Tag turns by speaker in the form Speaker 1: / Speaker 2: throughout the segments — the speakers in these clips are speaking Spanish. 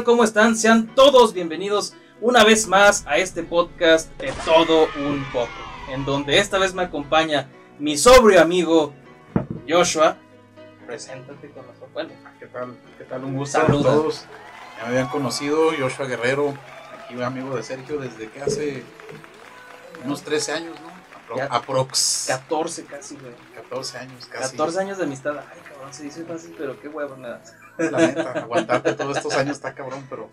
Speaker 1: Tal? ¿Cómo están? Sean todos bienvenidos una vez más a este podcast de todo un poco, en donde esta vez me acompaña mi sobrio amigo Joshua. Preséntate con nosotros. Bueno,
Speaker 2: ¿Qué tal? ¿Qué tal? Un gusto
Speaker 1: Saluda.
Speaker 2: a todos. Ya me habían conocido, Joshua Guerrero, aquí amigo de Sergio desde que hace unos 13 años, ¿no?
Speaker 1: Ya.
Speaker 2: Aprox.
Speaker 1: 14 casi, güey.
Speaker 2: 14 años casi.
Speaker 1: 14 años de amistad. Ay, cabrón, se dice fácil, pero qué huevo, nada.
Speaker 2: La neta, aguantarte todos estos años está cabrón, pero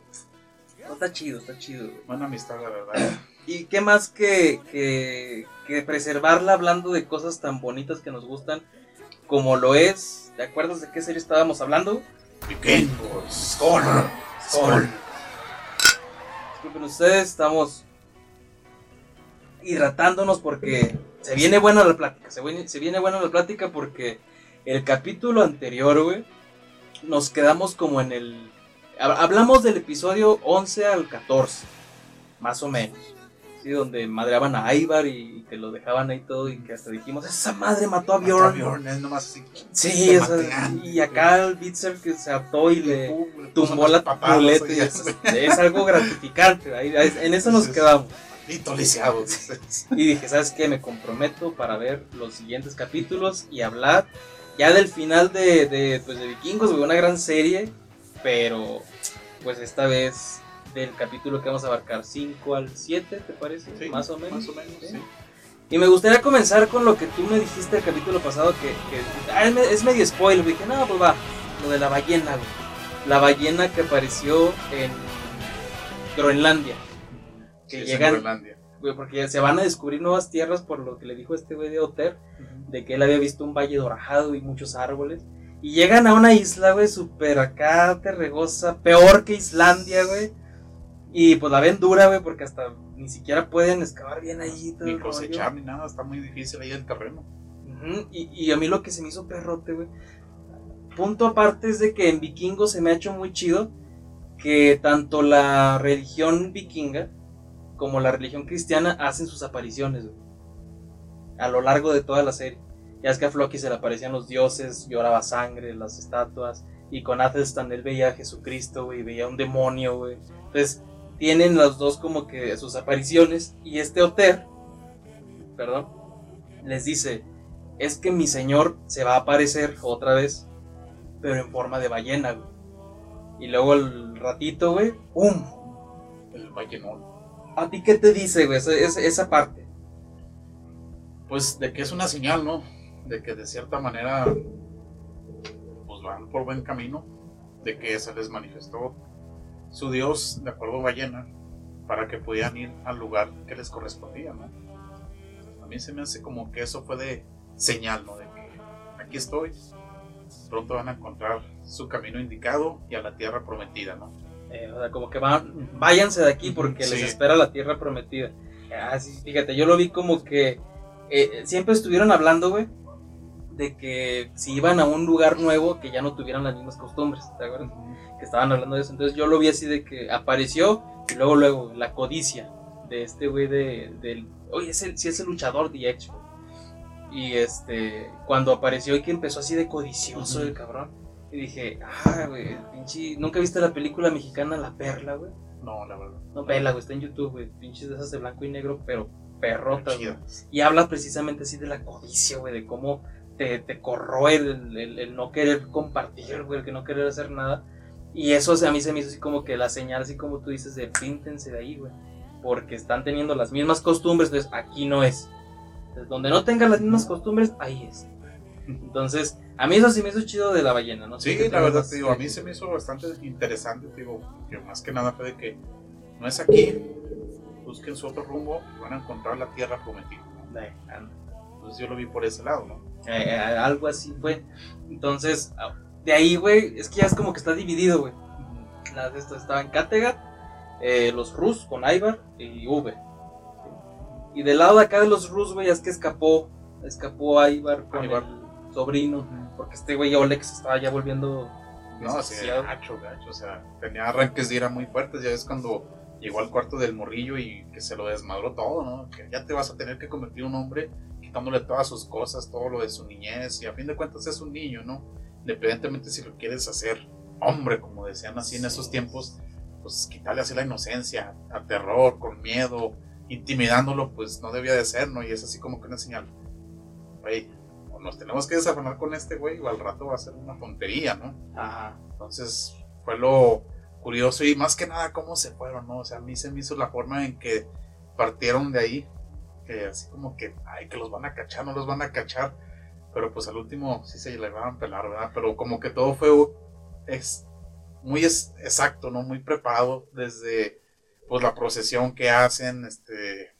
Speaker 1: No, está chido, está chido, güey.
Speaker 2: buena amistad, la verdad.
Speaker 1: ¿Y qué más que, que, que preservarla hablando de cosas tan bonitas que nos gustan como lo es? ¿Te acuerdas de qué serie estábamos hablando?
Speaker 2: Vikingos, Skol, Skol.
Speaker 1: Disculpen ustedes, estamos hidratándonos porque se viene buena la plática. Se viene, se viene buena la plática porque el capítulo anterior, güey, nos quedamos como en el... hab- Hablamos del episodio 11 al 14, más o menos. Sí, donde madreaban a Ivar y, que lo dejaban ahí todo y que hasta dijimos, esa madre mató a
Speaker 2: Bjorn.
Speaker 1: Bjorn.
Speaker 2: es nomás así.
Speaker 1: Sí, y acá el Bitzer que se ató y le tumbó la y es, es algo gratificante. ahí- en eso nos quedamos. Y dije, ¿sabes qué? Me comprometo para ver los siguientes capítulos y hablar ya del final de, de, pues, de Vikingos, güey, una gran serie, pero pues esta vez del capítulo que vamos a abarcar 5 al 7, ¿te parece?
Speaker 2: Sí,
Speaker 1: más o menos.
Speaker 2: Más o menos,
Speaker 1: ¿Sí?
Speaker 2: sí.
Speaker 1: Y me gustaría comenzar con lo que tú me dijiste el capítulo pasado, que, que- ah, es me- es medio spoiler, dije, no, pues va, lo de la ballena, güey. La ballena que apareció en Groenlandia. Que
Speaker 2: Sí,
Speaker 1: llegan, Porque se van a descubrir nuevas tierras por lo que le dijo este güey de Otter, de que él había visto un valle dorado y muchos árboles. Y llegan a una isla, güey, súper acá, terregosa, peor que Islandia, güey. Y pues la ven dura, güey, porque hasta ni siquiera pueden excavar bien allí. todo
Speaker 2: Ni
Speaker 1: rollo.
Speaker 2: cosechar ni nada, está muy difícil ahí el terreno.
Speaker 1: Y, y a mí lo que se me hizo perrote, güey. Punto aparte es de que en Vikingos se me ha hecho muy chido que tanto la religión vikinga como la religión cristiana hacen sus apariciones. A lo largo de toda la serie. Ya es que a Floki se le aparecían los dioses, lloraba sangre, las estatuas. Y con Athelstan él veía a Jesucristo, güey, veía un demonio, güey. Entonces, tienen los dos como que sus apariciones. Y este Oter, perdón, les dice, es que mi señor se va a aparecer otra vez, pero en forma de ballena. Y luego el ratito, güey, ¡pum!
Speaker 2: El Vallenol.
Speaker 1: ¿A ti qué te dice, güey? Esa, esa- parte.
Speaker 2: Pues de que es una señal, ¿no? De que de cierta manera pues van por buen camino, de que se les manifestó su Dios, de acuerdo a Ballena, para que pudieran ir al lugar que les correspondía, ¿no? A mí se me hace como que eso fue de señal, ¿no? De que aquí estoy, pronto van a encontrar su camino indicado y a la tierra prometida, ¿no?
Speaker 1: Eh, o sea, como que van, váyanse de aquí porque les espera la tierra prometida. Ah, sí, fíjate, yo lo vi como que eh, siempre estuvieron hablando, güey, de que si iban a un lugar nuevo que ya no tuvieran las mismas costumbres, ¿te acuerdas? que estaban hablando de eso. Entonces yo lo vi así de que apareció y luego, luego, la codicia de este güey de, del... Oye, es el, sí es el luchador de X, güey. Y este, cuando apareció y que empezó así de codicioso
Speaker 2: Ujú.
Speaker 1: el cabrón. Y dije, ah, güey, pinche... ¿Nunca viste la película mexicana La Perla, güey?
Speaker 2: No, la verdad.
Speaker 1: No, vela, güey, está en YouTube, güey. Pinches de esas de blanco y negro, pero perrotas, güey. Y habla precisamente así de la codicia, güey, de cómo te, te corroe el, el- el no querer compartir, güey, el que no querer hacer nada. Y eso a mí se me hizo así como que la señal, así como tú dices, de píntense de ahí, güey. Porque están teniendo las mismas costumbres, entonces aquí no es. Entonces, donde no tengan las mismas costumbres, ahí es. Entonces, a mí eso sí me hizo chido de la ballena, ¿no?
Speaker 2: Sí,
Speaker 1: ¿Tú qué
Speaker 2: la verdad, te digo, a mí se me hizo bastante interesante, te digo, que más que nada fue de que no es aquí, busquen su otro rumbo y van a encontrar la tierra prometida.
Speaker 1: Eh, anda.
Speaker 2: Entonces yo lo vi por ese lado, ¿no?
Speaker 1: Eh, eh, algo así fue. Entonces, ah, de ahí, güey, es que ya es como que está dividido, güey. Las de esto estaba en Kattegat eh, los Rus con Ivar y V. Y del lado de acá de los Rus, güey, es que escapó, escapó Ivar con
Speaker 2: Ivar.
Speaker 1: el sobrino, porque este güey Oleg se estaba ya volviendo
Speaker 2: No, sí, gacho, gacho. O sea, tenía arranques de ira muy fuertes. Ya ves cuando llegó al cuarto del morrillo y que se lo desmadró todo, ¿no? Que ya te vas a tener que convertir en un hombre quitándole todas sus cosas, todo lo de su niñez. Y a fin de cuentas es un niño, ¿no? Independientemente si lo quieres hacer hombre, como decían así en esos tiempos, pues quitarle así la inocencia, a terror, con miedo, intimidándolo, pues no debía de ser, ¿no? Y es así como que una señal. Güey, o nos tenemos que desafanar con este güey o al rato va a ser una tontería, ¿no?
Speaker 1: Ajá.
Speaker 2: Entonces fue lo curioso y más que nada cómo se fueron, ¿no? O sea, a mí se me hizo la forma en que partieron de ahí, que así como que, ay, que los van a cachar, no los van a cachar, pero pues al último sí se le van a pelar, ¿verdad? Pero como que todo fue es, muy es- exacto, ¿no? Muy preparado desde pues la procesión que hacen, este...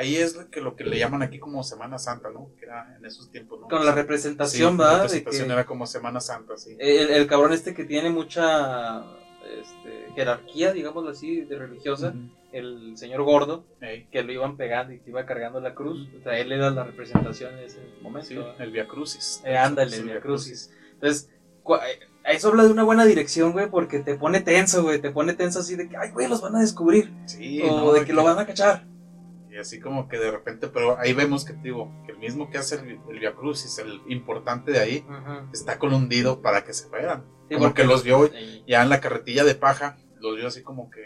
Speaker 2: Ahí es lo que, lo que le llaman aquí como Semana Santa, ¿no? Que era en esos tiempos, ¿no?
Speaker 1: Con la representación,
Speaker 2: Sí, la
Speaker 1: ¿verdad? De
Speaker 2: representación
Speaker 1: que
Speaker 2: era como Semana Santa, sí.
Speaker 1: el, el cabrón este que tiene mucha este, jerarquía, digámoslo así, de religiosa, el señor gordo, que lo iban pegando y que iba cargando la cruz, o sea, él era la representación en ese momento.
Speaker 2: Sí, el Via Crucis.
Speaker 1: Eh, ándale, el
Speaker 2: Via
Speaker 1: Crucis. Entonces, eh, eso habla de una buena dirección, güey, porque te pone tenso, güey, te pone tenso así de que, ay, güey, los van a descubrir,
Speaker 2: Sí,
Speaker 1: o
Speaker 2: no,
Speaker 1: de que lo van a cachar.
Speaker 2: Así como que de repente, pero ahí vemos que te digo, que el mismo que hace el, el Via Crucis, el importante de ahí, está colundido para que se fueran.
Speaker 1: Sí,
Speaker 2: como
Speaker 1: porque-
Speaker 2: que los vio
Speaker 1: Eh,
Speaker 2: ya en la carretilla de paja, los vio así como que.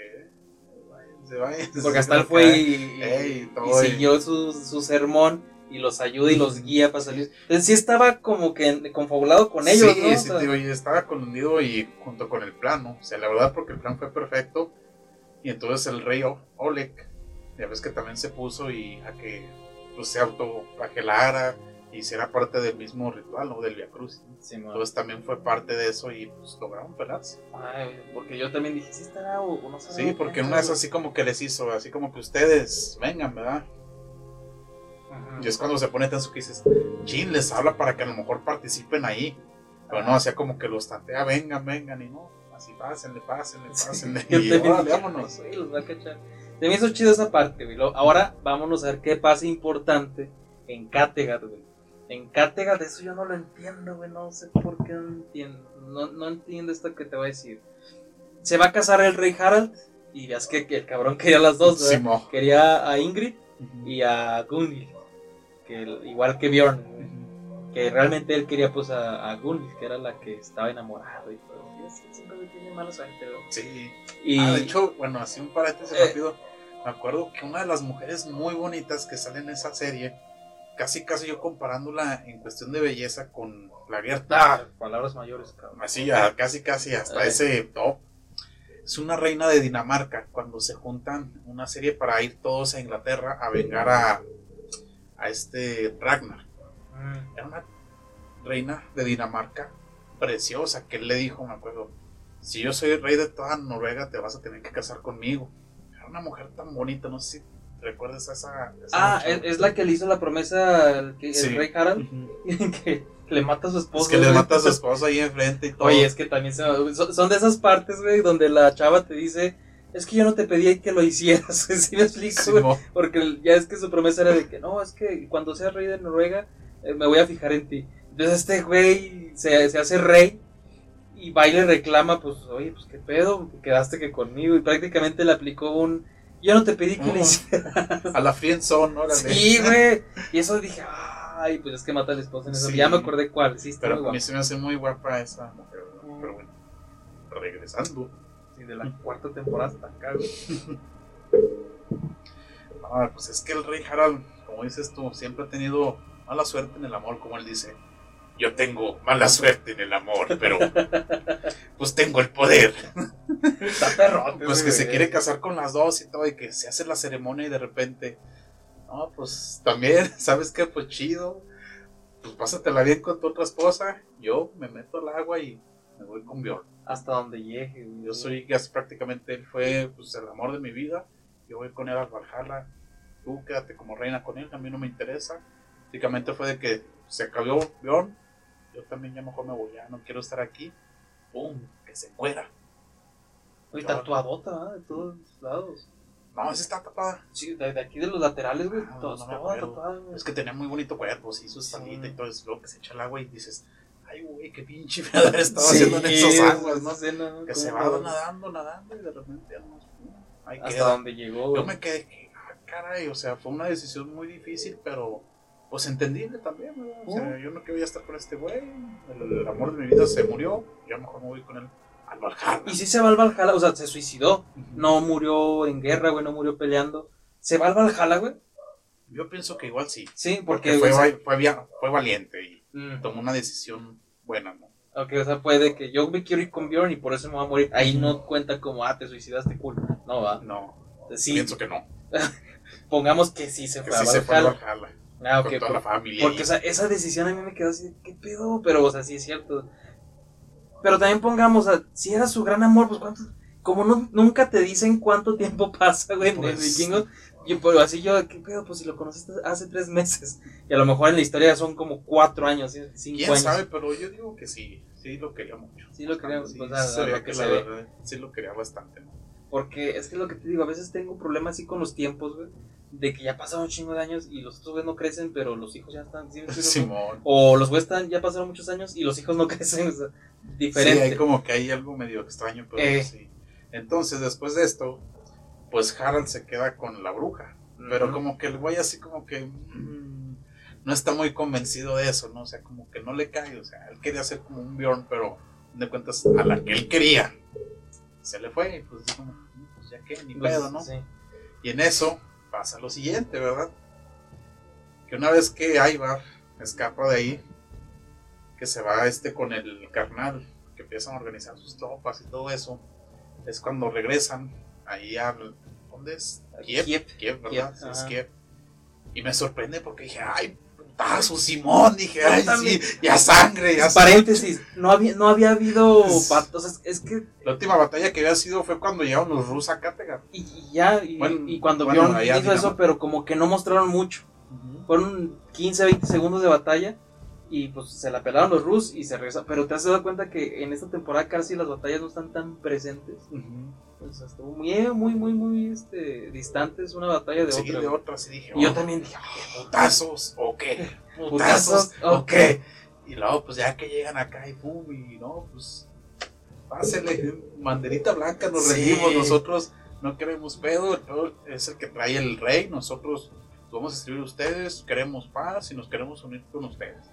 Speaker 2: Se va,
Speaker 1: Porque hasta él fue y, y-
Speaker 2: Ey,
Speaker 1: y
Speaker 2: todo, y-
Speaker 1: siguió su, su sermón y los ayuda y los guía para salir. Entonces sí estaba como que confabulado con ellos,
Speaker 2: sí,
Speaker 1: ¿no? O
Speaker 2: sí,
Speaker 1: sea,
Speaker 2: digo, y estaba colundido y junto con el plan, ¿no? O sea, la verdad, porque el plan fue perfecto. Y entonces el rey Oleg, ya ves que también se puso y a que pues, se autoflagelara y hiciera parte del mismo ritual, ¿no? Del Via Cruz.
Speaker 1: sí.
Speaker 2: Entonces también fue parte de eso y pues lograron pelarse.
Speaker 1: Ay, porque yo también dije, sí estará o, o no
Speaker 2: Sí, porque una vez así como que les hizo, así como que ustedes vengan, ¿verdad? Y es cuando se pone tenso que dices, chin, les habla para que a lo mejor participen ahí. Pero no, hacía como que los tantea, vengan, vengan, y no, así pásenle, pásenle, pásenle.
Speaker 1: Yo
Speaker 2: y
Speaker 1: dije,
Speaker 2: vámonos.
Speaker 1: "Ay, los va a cachar". Se me hizo chido esa parte, güey. Ahora vámonos a ver qué pasa importante en Kattegat, güey. En Kattegat eso yo no lo entiendo, güey. No sé por qué no entiendo. No, no entiendo esto que te voy a decir. Se va a casar el rey Harald y es que, que el cabrón quería las dos.
Speaker 2: Simo.
Speaker 1: Quería a Ingrid y a Gunhild, que igual que Bjorn, güey. Que realmente él quería pues a, a que era la que estaba enamorado y todo. Y así, siempre tiene mala suerte, güey.
Speaker 2: Sí.
Speaker 1: Y
Speaker 2: Ah, de hecho, bueno, así un paréntesis
Speaker 1: Eh.
Speaker 2: rápido. Me acuerdo que una de las mujeres muy bonitas que sale en esa serie, casi casi yo comparándola en cuestión de belleza con la Gerta.
Speaker 1: Ah, palabras mayores, cabrón.
Speaker 2: Así, a- casi casi hasta
Speaker 1: Eh.
Speaker 2: ese top. Es una reina de Dinamarca cuando se juntan una serie para ir todos a Inglaterra a vengar a, a este Ragnar.
Speaker 1: Mm.
Speaker 2: Era una reina de Dinamarca preciosa que él le dijo, me acuerdo, si yo soy rey de toda Noruega te vas a tener que casar conmigo. Era una mujer tan bonita, no sé si recuerdas a esa... esa
Speaker 1: Ah, es, es la que le hizo la promesa al que- el rey Harald, que le mata a su esposo.
Speaker 2: Es que le
Speaker 1: güey.
Speaker 2: mata a su esposa ahí enfrente y todo.
Speaker 1: Oye, es que también se- son, son de esas partes, güey, donde la chava te dice, es que yo no te pedí que lo hicieras, ¿sí me explico?
Speaker 2: Sí.
Speaker 1: Porque ya es que su promesa era de que, no, es que cuando seas rey de Noruega, me voy a fijar en ti. Entonces este güey se, se hace rey y va y le reclama, pues, oye, pues qué pedo, quedaste que conmigo. Y prácticamente le aplicó un, yo no te pedí que
Speaker 2: Ujú.
Speaker 1: hicieras.
Speaker 2: A la friendzone, órale.
Speaker 1: Sí, güey. Y eso dije, ay, pues es que mata a la esposa en eso.
Speaker 2: Sí.
Speaker 1: Ya me acordé cuál, sí, está
Speaker 2: Pero a mí se me hace muy guapa esa mujer. ¿no? Pero bueno, regresando.
Speaker 1: Sí, de la cuarta temporada hasta acá, güey.
Speaker 2: No, pues es que el rey Harald, como dices tú, siempre ha tenido mala suerte en el amor, como él dice. Yo tengo mala suerte en el amor, pero pues tengo el poder.
Speaker 1: Está perrote,
Speaker 2: Pues que se quiere casar con las dos y todo, y que se hace la ceremonia y de repente, no, pues también, ¿sabes qué? Pues chido, pues pásatela bien con tu otra esposa, yo me meto al agua y me voy con Bjorn.
Speaker 1: Hasta donde llegue.
Speaker 2: Yo soy, prácticamente, él fue pues, el amor de mi vida, yo voy con él al Valhalla, tú quédate como reina con él, a mí no me interesa. Prácticamente fue de que se acabó yo también ya mejor me voy, ya no quiero estar aquí, ¡pum! Que se muera.
Speaker 1: Oye, tatuadota, ¿verdad? De todos lados.
Speaker 2: No, esa está tapada.
Speaker 1: Sí, de, de aquí de los laterales, güey.
Speaker 2: Ah, no acuerdo.
Speaker 1: tatuada, güey.
Speaker 2: Es que tenía muy bonito cuerpo, sí, su
Speaker 1: Sí.
Speaker 2: espaldita y todo eso. Luego que se echa el agua y dices, ay, güey, qué pinche fregadera estaba
Speaker 1: Sí,
Speaker 2: haciendo en esas aguas, ¿no?
Speaker 1: escena, ¿no?
Speaker 2: Que se va nadando, nadando y de repente no. Ahí
Speaker 1: Hasta
Speaker 2: queda.
Speaker 1: donde llegó, güey.
Speaker 2: Yo me quedé, que, ah, caray, o sea, fue una decisión muy difícil, pero pues entendible también, ¿verdad? O sea, yo no quería estar con este güey, el, el amor de mi vida se murió, yo mejor me voy con él al Valhalla.
Speaker 1: Y sí se va al Valhalla, o sea, se suicidó. No murió en guerra, güey, no murió peleando. Se va al Valhalla, güey.
Speaker 2: Yo pienso que igual sí,
Speaker 1: Sí,
Speaker 2: porque
Speaker 1: porque.
Speaker 2: fue,
Speaker 1: o sea,
Speaker 2: va- fue, via- fue valiente y
Speaker 1: mm,
Speaker 2: tomó una decisión buena, ¿no?
Speaker 1: ok, o sea, puede que yo me quiero ir con Bjorn y por eso me voy a morir. Ahí no cuenta como, ah, te suicidaste, cool. No, va.
Speaker 2: No,
Speaker 1: Sí,
Speaker 2: pienso que no,
Speaker 1: pongamos que sí se
Speaker 2: que
Speaker 1: fue
Speaker 2: sí
Speaker 1: a
Speaker 2: se fue al
Speaker 1: Valhalla. Ah,
Speaker 2: con
Speaker 1: ok,
Speaker 2: toda
Speaker 1: por-
Speaker 2: la familia.
Speaker 1: Porque o sea, esa decisión a mí me quedó así, ¿qué pedo? Pero, o sea, sí es cierto. Pero también pongamos, o sea, si era su gran amor, pues cuánto. Como no, nunca te dicen cuánto tiempo pasa, güey, en el
Speaker 2: Pues-
Speaker 1: vikingo. Yo, pero así yo, ¿qué pedo? Pues si lo conociste hace tres meses. Y a lo mejor en la historia son como cuatro años, ¿sí? cinco
Speaker 2: ¿Quién
Speaker 1: años.
Speaker 2: sabe? Pero yo digo que sí, sí lo quería mucho.
Speaker 1: Sí lo quería,
Speaker 2: Sí, se veía
Speaker 1: lo que
Speaker 2: la verdad, sí lo quería bastante, ¿no?
Speaker 1: Porque es que lo que te digo, a veces tengo problemas así con los tiempos, güey. De que ya pasaron un chingo de años y los otros güeyes no crecen, pero los hijos ya están. O los güeyes están, ya pasaron muchos años y los hijos no crecen, o sea, diferente.
Speaker 2: Sí, hay como que hay algo medio extraño, pero
Speaker 1: Eh.
Speaker 2: sí. Entonces, después de esto, pues Harald se queda con la bruja. Pero como que el güey así como que mm, no está muy convencido de eso, ¿no? O sea, como que no le cae. O sea, él quería ser como un Bjorn, pero de cuentas a la que él quería. Se le fue y pues como, pues ya que, ni
Speaker 1: Pues,
Speaker 2: pedo, ¿no?
Speaker 1: sí.
Speaker 2: Y en eso pasa lo siguiente, ¿verdad? Que una vez que Ivar escapa de ahí, que se va este con el carnal, que empiezan a organizar sus tropas y todo eso, es cuando regresan ahí al... ¿Dónde es? Kiev,
Speaker 1: Kiev.
Speaker 2: Kiev, ¿verdad?
Speaker 1: Kiev,
Speaker 2: es. Kiev. Y me sorprende porque dije, ay, putazo, Simón, dije, ay, sí, ya sangre, ya sangre.
Speaker 1: Paréntesis, no había, no había habido
Speaker 2: Es-
Speaker 1: bat- o sea, es que
Speaker 2: La última batalla que había sido fue cuando llegaron los rusos a Kattegat.
Speaker 1: y, y ya y,
Speaker 2: Bueno,
Speaker 1: y cuando
Speaker 2: bueno, allá
Speaker 1: hizo eso, pero como que no mostraron mucho. Fueron 15, 20 segundos de batalla y pues se la pelaron los Rus y se regresaron. Pero te has dado cuenta que en esta temporada casi las batallas no están tan presentes. Pues estuvo muy, muy, muy, muy este, distantes una batalla de
Speaker 2: Sí,
Speaker 1: otra.
Speaker 2: de otra, sí dije,
Speaker 1: Y yo
Speaker 2: oh,
Speaker 1: también dije, "Ah,
Speaker 2: putazos o qué,
Speaker 1: putazos,
Speaker 2: o qué. Y luego, pues ya que llegan acá y pum, y no, pues pásele, banderita blanca, nos
Speaker 1: Sí.
Speaker 2: rendimos, nosotros no queremos pedo es el que trae el rey, nosotros vamos a escribir ustedes, queremos paz y nos queremos unir con ustedes.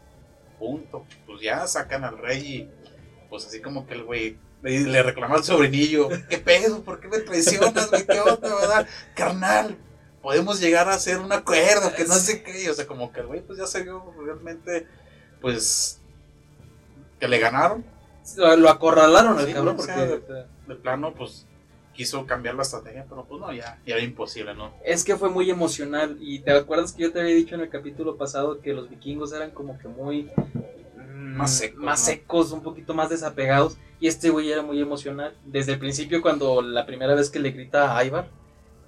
Speaker 2: Punto. Pues ya sacan al rey y pues así como que el güey le, reclama al sobrinillo, ¿qué pedo? ¿Por qué me traicionas, güey? ¿Qué onda, verdad? Carnal, podemos llegar a hacer un acuerdo, que no sé qué. O sea, como que el güey pues ya se vio realmente, pues, que le ganaron.
Speaker 1: Lo, acorralaron al
Speaker 2: Sí,
Speaker 1: cabrón
Speaker 2: o sea,
Speaker 1: porque
Speaker 2: De plano, pues, quiso cambiar la estrategia, pero pues no, ya, ya era imposible, ¿no?
Speaker 1: es que fue muy emocional. Y te acuerdas que yo te había dicho en el capítulo pasado que los vikingos eran como que muy mm,
Speaker 2: Más secos,
Speaker 1: más
Speaker 2: ¿no?
Speaker 1: secos, un poquito más desapegados. Y este güey era muy emocional. Desde el principio, cuando la primera vez que le grita a Ivar,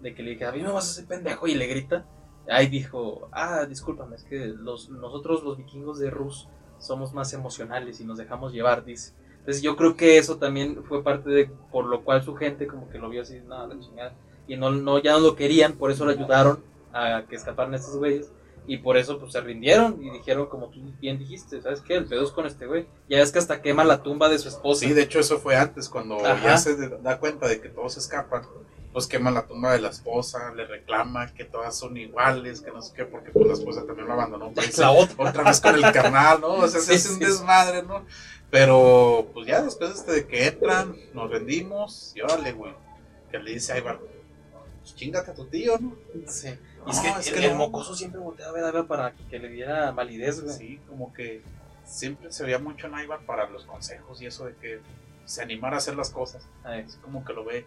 Speaker 1: de que le dije, a mí me vas a hacer pendejo, y le grita, ahí dijo, ah, discúlpame, es que los, nosotros los vikingos de Rus somos más emocionales y nos dejamos llevar, dice. Entonces yo creo que eso también fue parte de por lo cual su gente como que lo vio así, no, la chingada. Y no, no, ya no lo querían, por eso lo ayudaron a que escaparan estos güeyes. Y por eso pues se rindieron y dijeron, como tú bien dijiste, ¿sabes qué? El pedo es con este güey. Ya es que hasta quema la tumba de su esposa.
Speaker 2: Sí, de hecho eso fue antes, cuando
Speaker 1: Ajá.
Speaker 2: ya se da cuenta de que todos escapan, pues quema la tumba de la esposa, le reclama que todas son iguales, que no sé qué, porque pues la esposa también lo abandonó.
Speaker 1: la otra.
Speaker 2: otra vez con el carnal, ¿no? O sea, se
Speaker 1: Sí,
Speaker 2: hace un
Speaker 1: sí.
Speaker 2: desmadre, ¿no? Pero, pues ya después este de que entran, nos rendimos, y órale, güey. Que le dice a Ivar, pues chingate a tu tío, ¿no?
Speaker 1: Sí.
Speaker 2: No,
Speaker 1: Y es que,
Speaker 2: es
Speaker 1: el,
Speaker 2: que
Speaker 1: el
Speaker 2: no.
Speaker 1: mocoso siempre volteaba a ver a Ivar para que le diera validez, güey.
Speaker 2: Sí, como que siempre se veía mucho en Ivar para los consejos y eso de que se animara a hacer las cosas.
Speaker 1: Ay,
Speaker 2: Así como que lo ve,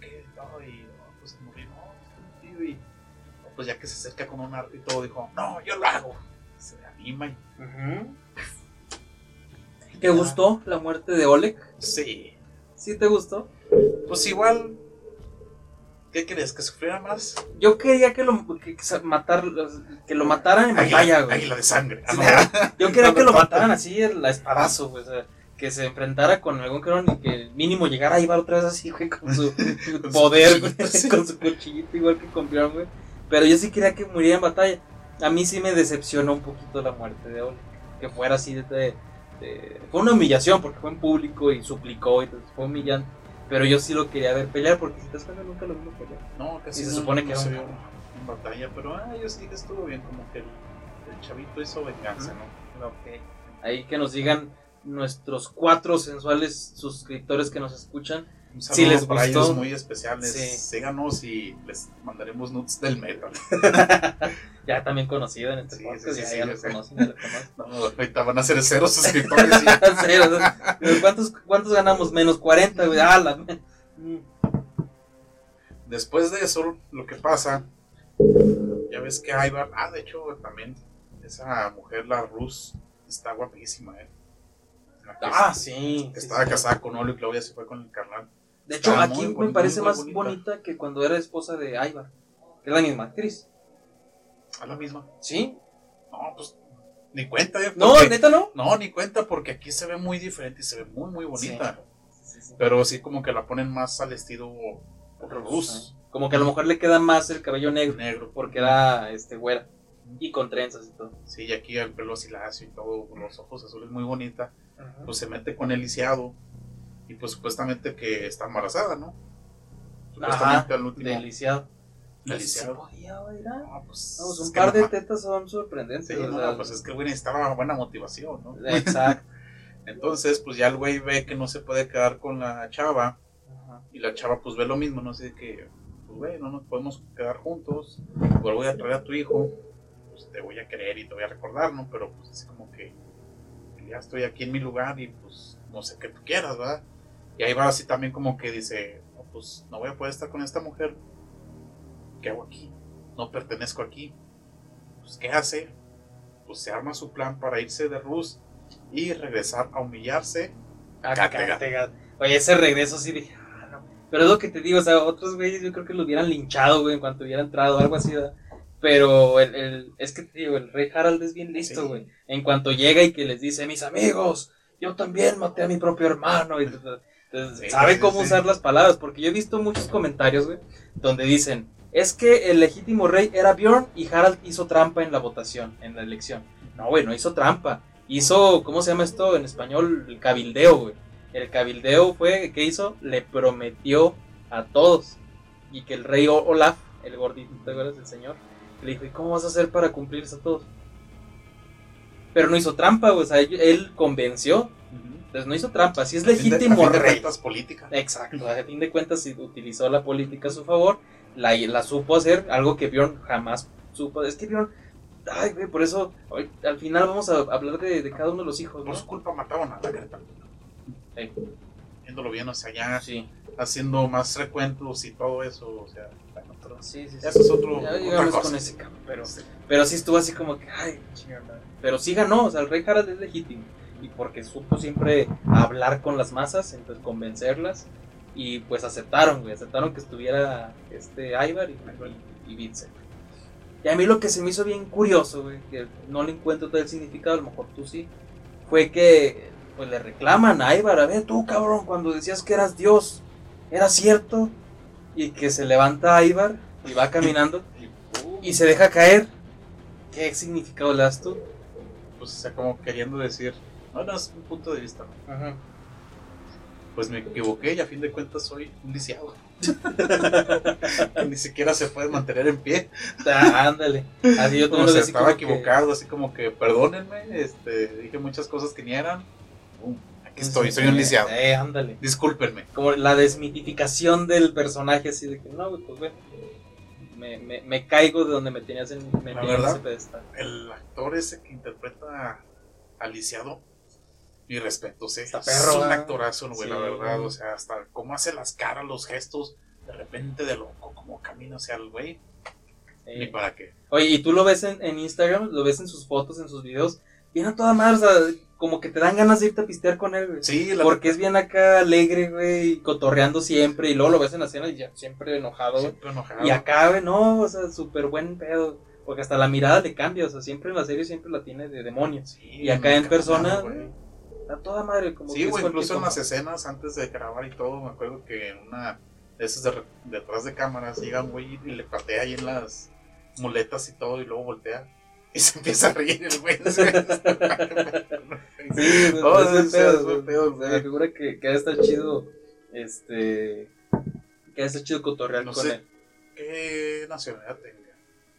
Speaker 2: dale, ok, todo, y pues se murió, no, tío, y pues ya que se acerca con un arte y todo, dijo, no, yo lo hago. Se anima y
Speaker 1: ¿Te gustó la muerte de Oleg?
Speaker 2: sí,
Speaker 1: ¿Sí te gustó?
Speaker 2: pues igual, ¿qué crees? ¿Que sufriera más?
Speaker 1: Yo quería que lo, que, matar, que lo mataran en batalla, güey.
Speaker 2: águila de sangre. Ah, no.
Speaker 1: Yo quería
Speaker 2: No,
Speaker 1: que lo mataran así, el- espadazo, güey. o sea, que se enfrentara con algún cabrón y que mínimo llegara a Ibar otra vez así, güey, con su poder, güey, con su cuchillito, igual que con Bjorn, güey. Pero yo sí quería que muriera en batalla. A mí sí me decepcionó un poquito la muerte de Oleg. Que fuera así de, de- de- Fue una humillación porque fue en público y suplicó y fue humillante. Pero yo sí lo quería ver pelear porque si te das nunca lo vimos pelear.
Speaker 2: No, casi
Speaker 1: Y se
Speaker 2: no-
Speaker 1: supone
Speaker 2: no
Speaker 1: que era
Speaker 2: se vio en batalla, pero ah, yo sí que estuvo bien, como que el, el chavito hizo venganza, ¿no?
Speaker 1: Ahí que nos digan nuestros cuatro sensuales suscriptores que nos escuchan.
Speaker 2: Un
Speaker 1: Si les
Speaker 2: para
Speaker 1: gustó.
Speaker 2: ellos muy especiales.
Speaker 1: Sí.
Speaker 2: Síganos y les mandaremos nudes del metal.
Speaker 1: Ya también conocido en este
Speaker 2: Sí,
Speaker 1: podcast,
Speaker 2: sí, sí,
Speaker 1: ya,
Speaker 2: sí,
Speaker 1: ya conocen, ya lo conocen.
Speaker 2: No, ahorita van a ser cero suscriptores.
Speaker 1: Cero, ¿cuántos, ¿Cuántos ganamos? Menos 40, güey. Ah, la- Mm.
Speaker 2: Después de eso, lo que pasa, ya ves que Ivar, ah, de hecho, también esa mujer, la Rus, está guapísima, ¿eh?
Speaker 1: Ah,
Speaker 2: es-
Speaker 1: sí.
Speaker 2: estaba
Speaker 1: sí.
Speaker 2: casada con Olo y Claudia se fue con el carnal.
Speaker 1: De hecho, aquí me
Speaker 2: bonita,
Speaker 1: parece más
Speaker 2: bonita.
Speaker 1: bonita que cuando era esposa de Ivar. Que es la misma actriz.
Speaker 2: A la misma.
Speaker 1: ¿Sí?
Speaker 2: No, pues, ni cuenta.
Speaker 1: No, neta no.
Speaker 2: No, ni cuenta, porque aquí se ve muy diferente y se ve muy, muy bonita.
Speaker 1: Sí, sí.
Speaker 2: Pero sí como que la ponen más al estilo Rus.
Speaker 1: Como que a lo mejor le queda más el cabello negro.
Speaker 2: Negro.
Speaker 1: Porque era este güera. Y con trenzas y todo.
Speaker 2: Sí, y aquí el pelo así lacio y todo, con los ojos azules, muy bonita. Pues se mete con el lisiado. Y pues supuestamente que está embarazada, ¿no?
Speaker 1: Ajá,
Speaker 2: Supuestamente al último. No, pues,
Speaker 1: Vamos,
Speaker 2: es
Speaker 1: un par
Speaker 2: no
Speaker 1: de tetas son sorprendentes.
Speaker 2: Sí,
Speaker 1: o
Speaker 2: no,
Speaker 1: sea,
Speaker 2: pues es que el güey necesitaba buena motivación, ¿no?
Speaker 1: Exacto.
Speaker 2: Entonces, pues ya el güey ve que no se puede quedar con la chava.
Speaker 1: Ajá.
Speaker 2: Y la chava pues ve lo mismo, no sé, que, pues güey, no nos podemos quedar juntos. Igual voy a traer a tu hijo. Pues te voy a querer y te voy a recordar, ¿no? Pero pues así como que ya estoy aquí en mi lugar y pues no sé qué tú quieras, ¿verdad? Y ahí va así también como que dice, no, pues no voy a poder estar con esta mujer. ¿Qué hago aquí? No pertenezco aquí. Pues ¿qué hace? Pues se arma su plan para irse de Rus y regresar a humillarse.
Speaker 1: Ah,
Speaker 2: Kattegat.
Speaker 1: Kattegat. Oye, ese regreso sí dije, ah, no. Pero es lo que te digo, o sea, otros güeyes yo creo que lo hubieran linchado, güey, en cuanto hubiera entrado, algo así, ¿verdad? Pero el, el- es que digo, el rey Harald es bien listo,
Speaker 2: Sí.
Speaker 1: güey. En cuanto llega y que les dice, mis amigos, yo también maté a mi propio hermano. Y, entonces,
Speaker 2: Sí,
Speaker 1: sabe cómo
Speaker 2: sí.
Speaker 1: usar las palabras, porque yo he visto muchos comentarios, güey, donde dicen, es que el legítimo rey era Bjorn y Harald hizo trampa en la votación, en la elección. No, güey, no hizo trampa. Hizo, ¿cómo se llama esto en español? El cabildeo, güey. El cabildeo fue, ¿qué hizo? Le prometió a todos. Y que el rey Olaf, el gordito, ¿te acuerdas del señor? Le dijo, ¿y cómo vas a hacer para cumplirse a todos? Pero no hizo trampa. O sea, él- convenció. Entonces no hizo trampa. Si es
Speaker 2: A fin de- a
Speaker 1: legítimo
Speaker 2: fin de cuentas, política.
Speaker 1: Exacto, a fin de cuentas si utilizó la política a su favor, la, la supo hacer, algo que Bjorn jamás supo. Es que Bjorn, ay, güey, por eso hoy- al final vamos a hablar de, de cada uno de los hijos,
Speaker 2: Por
Speaker 1: ¿no?
Speaker 2: su culpa mataron a la Greta.
Speaker 1: Sí.
Speaker 2: Viéndolo bien, o sea, ya
Speaker 1: Sí,
Speaker 2: haciendo más recuentos y todo eso, o sea, pero
Speaker 1: sí, sí. sí.
Speaker 2: eso es otro.
Speaker 1: Ya
Speaker 2: otra cosa.
Speaker 1: con ese cabrón, pero, pero sí estuvo así como que, ay, chingada. Pero sí ganó, o sea, el rey Harald es legítimo. Y porque supo siempre hablar con las masas, entonces convencerlas. Y pues aceptaron, güey, aceptaron que estuviera este Ivar y, y, y Vincent. Y a mí lo que se me hizo bien curioso, güey, que no le encuentro todo el significado, a lo mejor tú sí, fue que pues le reclaman a Ivar, a ver tú cabrón, cuando decías que eras Dios, ¿era cierto? Y que se levanta Ivar y va caminando y se deja caer. ¿Qué significado le das tú?
Speaker 2: Pues, o sea, como queriendo decir, no, no, es un punto de vista. Pues me equivoqué y a fin de cuentas soy un lisiado. ni siquiera se puede mantener en pie.
Speaker 1: Ah, ándale. Así yo
Speaker 2: Como se
Speaker 1: así
Speaker 2: estaba
Speaker 1: como que-
Speaker 2: equivocado, así como que perdónenme, este, dije muchas cosas que ni eran. Aquí estoy, soy un lisiado.
Speaker 1: Eh, ándale.
Speaker 2: Discúlpenme.
Speaker 1: Como la desmitificación del personaje, así de que no, güey, pues bueno. Me, me, me caigo de donde me tenías en, me
Speaker 2: La verdad.
Speaker 1: pedestal.
Speaker 2: El actor ese que interpreta a Lisiado, mi respeto, sí.
Speaker 1: Está
Speaker 2: es
Speaker 1: perro,
Speaker 2: un
Speaker 1: ¿eh?
Speaker 2: actorazo, güey, la
Speaker 1: Sí.
Speaker 2: verdad. O sea, hasta cómo hace las caras, los gestos, de repente de loco, como camina hacia el güey.
Speaker 1: Sí.
Speaker 2: Ni para qué.
Speaker 1: Oye, y tú lo ves en, en Instagram, lo ves en sus fotos, en sus videos, bien a toda madre, o sea, como que te dan ganas de irte a pistear con él, güey.
Speaker 2: Sí, la
Speaker 1: Porque es bien acá alegre, güey, y cotorreando siempre, y luego lo ves en la escena y ya siempre enojado,
Speaker 2: siempre enojado.
Speaker 1: Y acá, güey, no, o sea, súper buen pedo. Porque hasta la mirada le cambia, o sea, siempre en la serie siempre la tiene de demonio.
Speaker 2: Sí,
Speaker 1: y acá en persona,
Speaker 2: güey.
Speaker 1: A toda madre, como
Speaker 2: Sí, güey, incluso en las escenas antes de grabar y todo, me acuerdo que en una de esas de re- detrás de cámaras llega un güey y le patea ahí en las muletas y todo y luego voltea y se empieza a reír el güey.
Speaker 1: Sí,
Speaker 2: Oh,
Speaker 1: es buen
Speaker 2: sí,
Speaker 1: pedo,
Speaker 2: es buen
Speaker 1: güey.
Speaker 2: pedo,
Speaker 1: O sea,
Speaker 2: güey.
Speaker 1: me figura que, que estar chido, este, que estar chido cotorrear
Speaker 2: No
Speaker 1: con
Speaker 2: sé.
Speaker 1: él.
Speaker 2: ¿Qué nacionalidad tenga?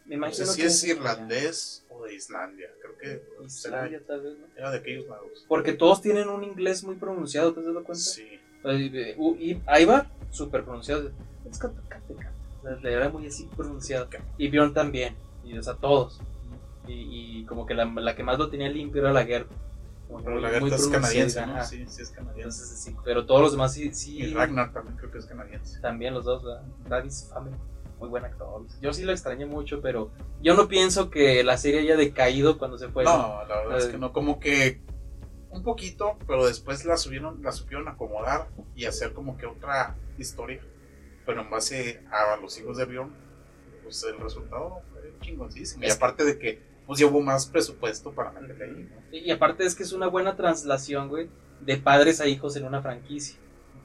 Speaker 1: Me
Speaker 2: No
Speaker 1: imagino
Speaker 2: sé si
Speaker 1: que
Speaker 2: es irlandés o de Islandia. Creo que
Speaker 1: Islandia, tal vez, ¿no?
Speaker 2: era de aquellos lados.
Speaker 1: Porque todos tienen un inglés muy pronunciado, ¿te has dado cuenta?
Speaker 2: Sí.
Speaker 1: Y ahí va, súper pronunciado. Es que- Le era muy así pronunciado. Y Bjorn también. Y o sea, todos. Y, y como que la, la que más lo tenía limpio era la Gerta. Como
Speaker 2: Pero la Gerta es canadiense, ¿no? Sí, sí es canadiense.
Speaker 1: Entonces, sí, pero todos los demás sí. sí
Speaker 2: Y Ragnar también creo que es canadiense.
Speaker 1: También los dos, ¿verdad? Travis Fimmel, muy buen actor. Yo sí lo extrañé mucho, pero yo no pienso que la serie haya decaído cuando se fue.
Speaker 2: No, la verdad es
Speaker 1: Eh.
Speaker 2: que no, como que un poquito, pero después la subieron, la supieron acomodar y hacer como que otra historia, pero en base a los hijos de Bjorn, pues el resultado fue chingoncísimo. Y aparte de que pues llevó más presupuesto para meterle ahí, ¿no?
Speaker 1: Y aparte es que es una buena translación, güey, de padres a hijos en una franquicia.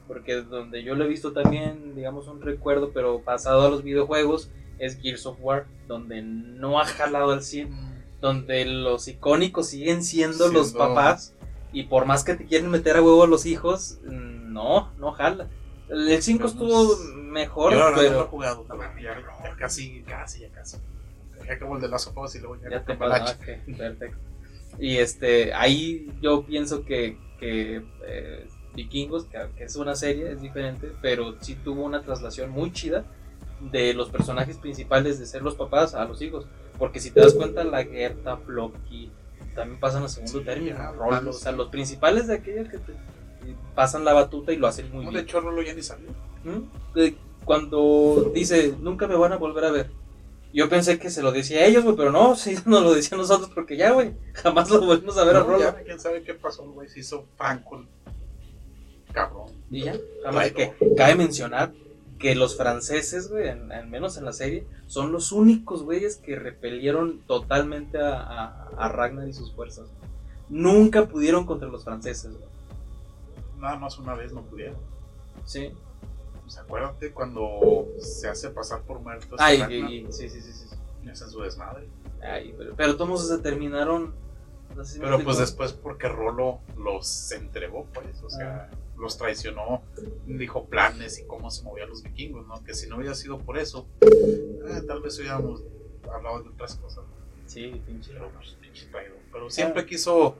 Speaker 1: Porque donde yo lo he visto también, digamos, un recuerdo, pero pasado a los videojuegos, es Gears of War, donde no ha jalado al 100, donde los icónicos siguen siendo, los papás, y por más que te quieren meter a huevo a los hijos, no, no jala. El 5
Speaker 2: Pero
Speaker 1: estuvo
Speaker 2: no-
Speaker 1: mejor,
Speaker 2: Yo verdad no lo he
Speaker 1: pero
Speaker 2: jugado, pero ya, ya casi, casi, ya casi. Ya acabó el de las y luego ya,
Speaker 1: te
Speaker 2: Cambalache.
Speaker 1: pasa, ok, perfecto. Y este, ahí yo pienso que, que eh, Vikingos, que, que es una serie, es diferente, pero sí tuvo una traslación muy chida de los personajes principales de ser los papás a los hijos. Porque si te das cuenta, la Gerta, Floki, también pasan a segundo
Speaker 2: Sí,
Speaker 1: término.
Speaker 2: ya,
Speaker 1: Rollo,
Speaker 2: claro,
Speaker 1: o sea, los principales de aquella que te pasan la batuta y lo hacen muy
Speaker 2: No,
Speaker 1: bien.
Speaker 2: de hecho, Rolo ya ni salió.
Speaker 1: ¿Mm? Cuando dice, nunca me van a volver a ver. Yo pensé que se lo decía a ellos, güey, pero no, sí, nos lo decía a nosotros porque ya, güey, jamás lo volvimos a ver a Rolo.
Speaker 2: ya, quién sabe qué pasó, güey se hizo Franco. Cabrón.
Speaker 1: Y ya, jamás que cabe mencionar que los franceses, güey, al menos en la serie, son los únicos güeyes que repelieron totalmente a, a- a Ragnar y sus fuerzas. Nunca pudieron contra los franceses, güey.
Speaker 2: Nada más una vez no pudieron.
Speaker 1: Sí.
Speaker 2: Pues acuérdate cuando se hace pasar por muerto.
Speaker 1: Ay, y- y- sí, sí, sí, sí.
Speaker 2: y hacen su desmadre.
Speaker 1: Ay, pero, pero todos se terminaron. no sé si me
Speaker 2: Pero pues después porque Rolo los entregó, pues, o sea,
Speaker 1: Ah.
Speaker 2: los traicionó, dijo planes y cómo se movían los vikingos, ¿no? Que si no hubiera sido por eso, eh, tal vez hubiéramos hablado de otras cosas,
Speaker 1: Sí, pinche.
Speaker 2: pero pues, pinche traidor. Pero siempre quiso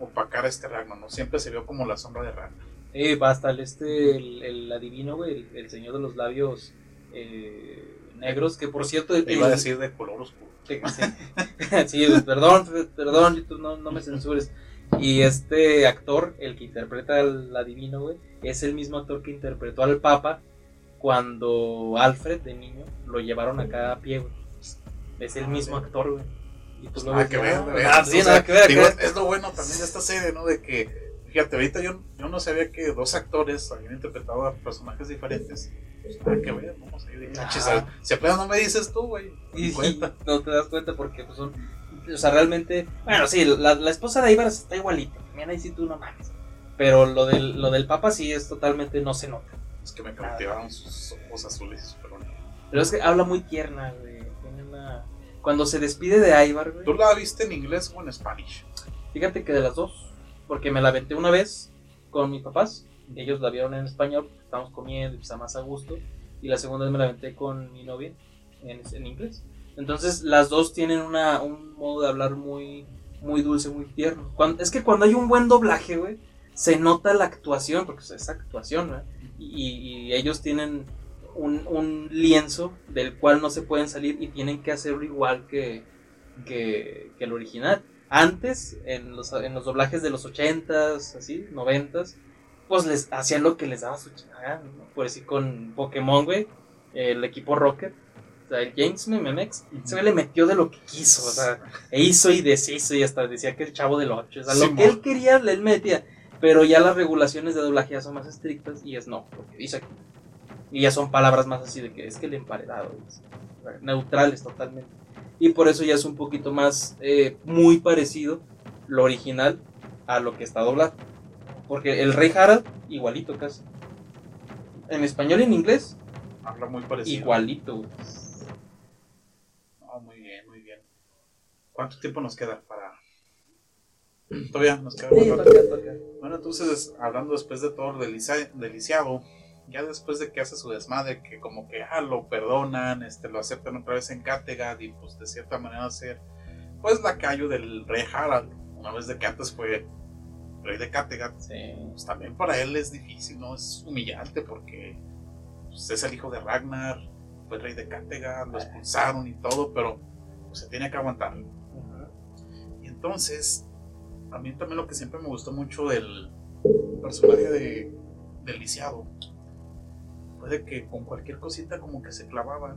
Speaker 2: opacar a este Ragnar, ¿no? Siempre se vio como la sombra de Ragnar.
Speaker 1: Eh, basta el este, el, el adivino, güey, el, el señor de los labios eh, negros, que por cierto...
Speaker 2: Te iba a
Speaker 1: el-
Speaker 2: decir de color oscuro.
Speaker 1: Sí, sí, perdón, perdón, YouTube, no, no me censures. Y este actor, el que interpreta al adivino, güey, es el mismo actor que interpretó al Papa cuando Alfred, de niño, lo llevaron acá a pie, güey. Es el mismo
Speaker 2: sí.
Speaker 1: actor, güey. Y tú lo
Speaker 2: Nada
Speaker 1: ves
Speaker 2: que ver,
Speaker 1: ah, sí,
Speaker 2: sea,
Speaker 1: que ver.
Speaker 2: digo, es lo bueno también de esta serie, ¿no? De que, fíjate, ahorita yo, yo no sabía que dos actores habían interpretado a personajes diferentes. Pues nada que ver, vamos a ir
Speaker 1: Ah.
Speaker 2: Si apenas no me dices tú, güey.
Speaker 1: Y, y no te das cuenta porque pues, son. O sea, realmente. Bueno, sí, la, la esposa de Ibar está igualita. También ahí sí tú no mames. Pero lo del, lo del Papa sí es totalmente. No se nota.
Speaker 2: Es que me cautivaron sus ojos azules pelo negro.
Speaker 1: Pero es que habla muy tierna, güey. Tiene una. Cuando se despide de Ivar, güey.
Speaker 2: ¿Tú la viste en inglés o en Spanish?
Speaker 1: Fíjate que de las dos. Porque me la aventé una vez con mis papás. Ellos la vieron en español. porque Estábamos comiendo y está más a gusto. Y la segunda vez me la aventé con mi novia en, en inglés. Entonces las dos tienen una, un modo de hablar muy, muy dulce, muy tierno. Cuando, es que cuando hay un buen doblaje, güey, se nota la actuación, porque es actuación, ¿verdad? Y, y ellos tienen un, un lienzo del cual no se pueden salir y tienen que hacerlo igual que, que, que el original. Antes, en los, en los doblajes de los 80s, así, 90s, pues les hacían lo que les daba su chingada, ¿no? Por decir con Pokémon, güey, el equipo Rocket, o sea, el James Memex, ese güey le metió de lo que quiso, o sea, e hizo y deshizo y hasta decía que el chavo del 8, o sea, lo
Speaker 2: Simón.
Speaker 1: que él quería, él metía, pero ya las regulaciones de doblaje ya son más estrictas y es no, lo que dice aquí. Y ya son palabras más así de que es que el emparedado, sea, neutrales totalmente. Y por eso ya es un poquito más, eh, muy parecido lo original a lo que está doblado. Porque el rey Harald, igualito casi. En español y en inglés,
Speaker 2: Habla muy parecido.
Speaker 1: igualito.
Speaker 2: Ah, muy bien, muy bien. ¿Cuánto tiempo nos queda para.? Todavía nos queda.
Speaker 1: Sí,
Speaker 2: un rato. Bueno, entonces, hablando después de todo lo deliciado, ya después de que hace su desmadre, que como que ah, lo perdonan, este, lo aceptan otra vez en Kattegat y pues de cierta manera ser pues lacayo del rey Harald, una vez de que antes fue rey de Kattegat,
Speaker 1: Sí.
Speaker 2: pues también para él es difícil, ¿no? Es humillante porque pues, es el hijo de Ragnar, fue rey de Kattegat, lo expulsaron y todo, pero pues, se tiene que aguantar. Y entonces, a mí también lo que siempre me gustó mucho del personaje de, del lisiado de que con cualquier cosita como que se clavaba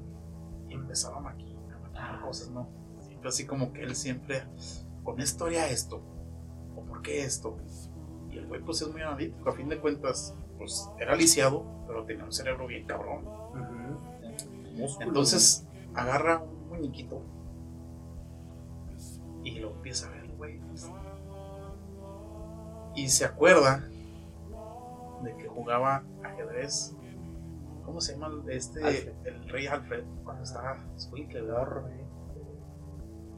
Speaker 2: y empezaba a maquinar, a maquinar cosas, ¿no? Siempre así como que él siempre, con esto haría esto, o por qué esto. Y el güey pues es muy analítico, a fin de cuentas, pues era lisiado, pero tenía un cerebro bien cabrón. Entonces agarra un muñequito y lo empieza a ver, güey. Y se acuerda de que jugaba ajedrez. ¿Cómo se llama este?
Speaker 1: Alfred.
Speaker 2: El rey Alfred, cuando estaba escuincle.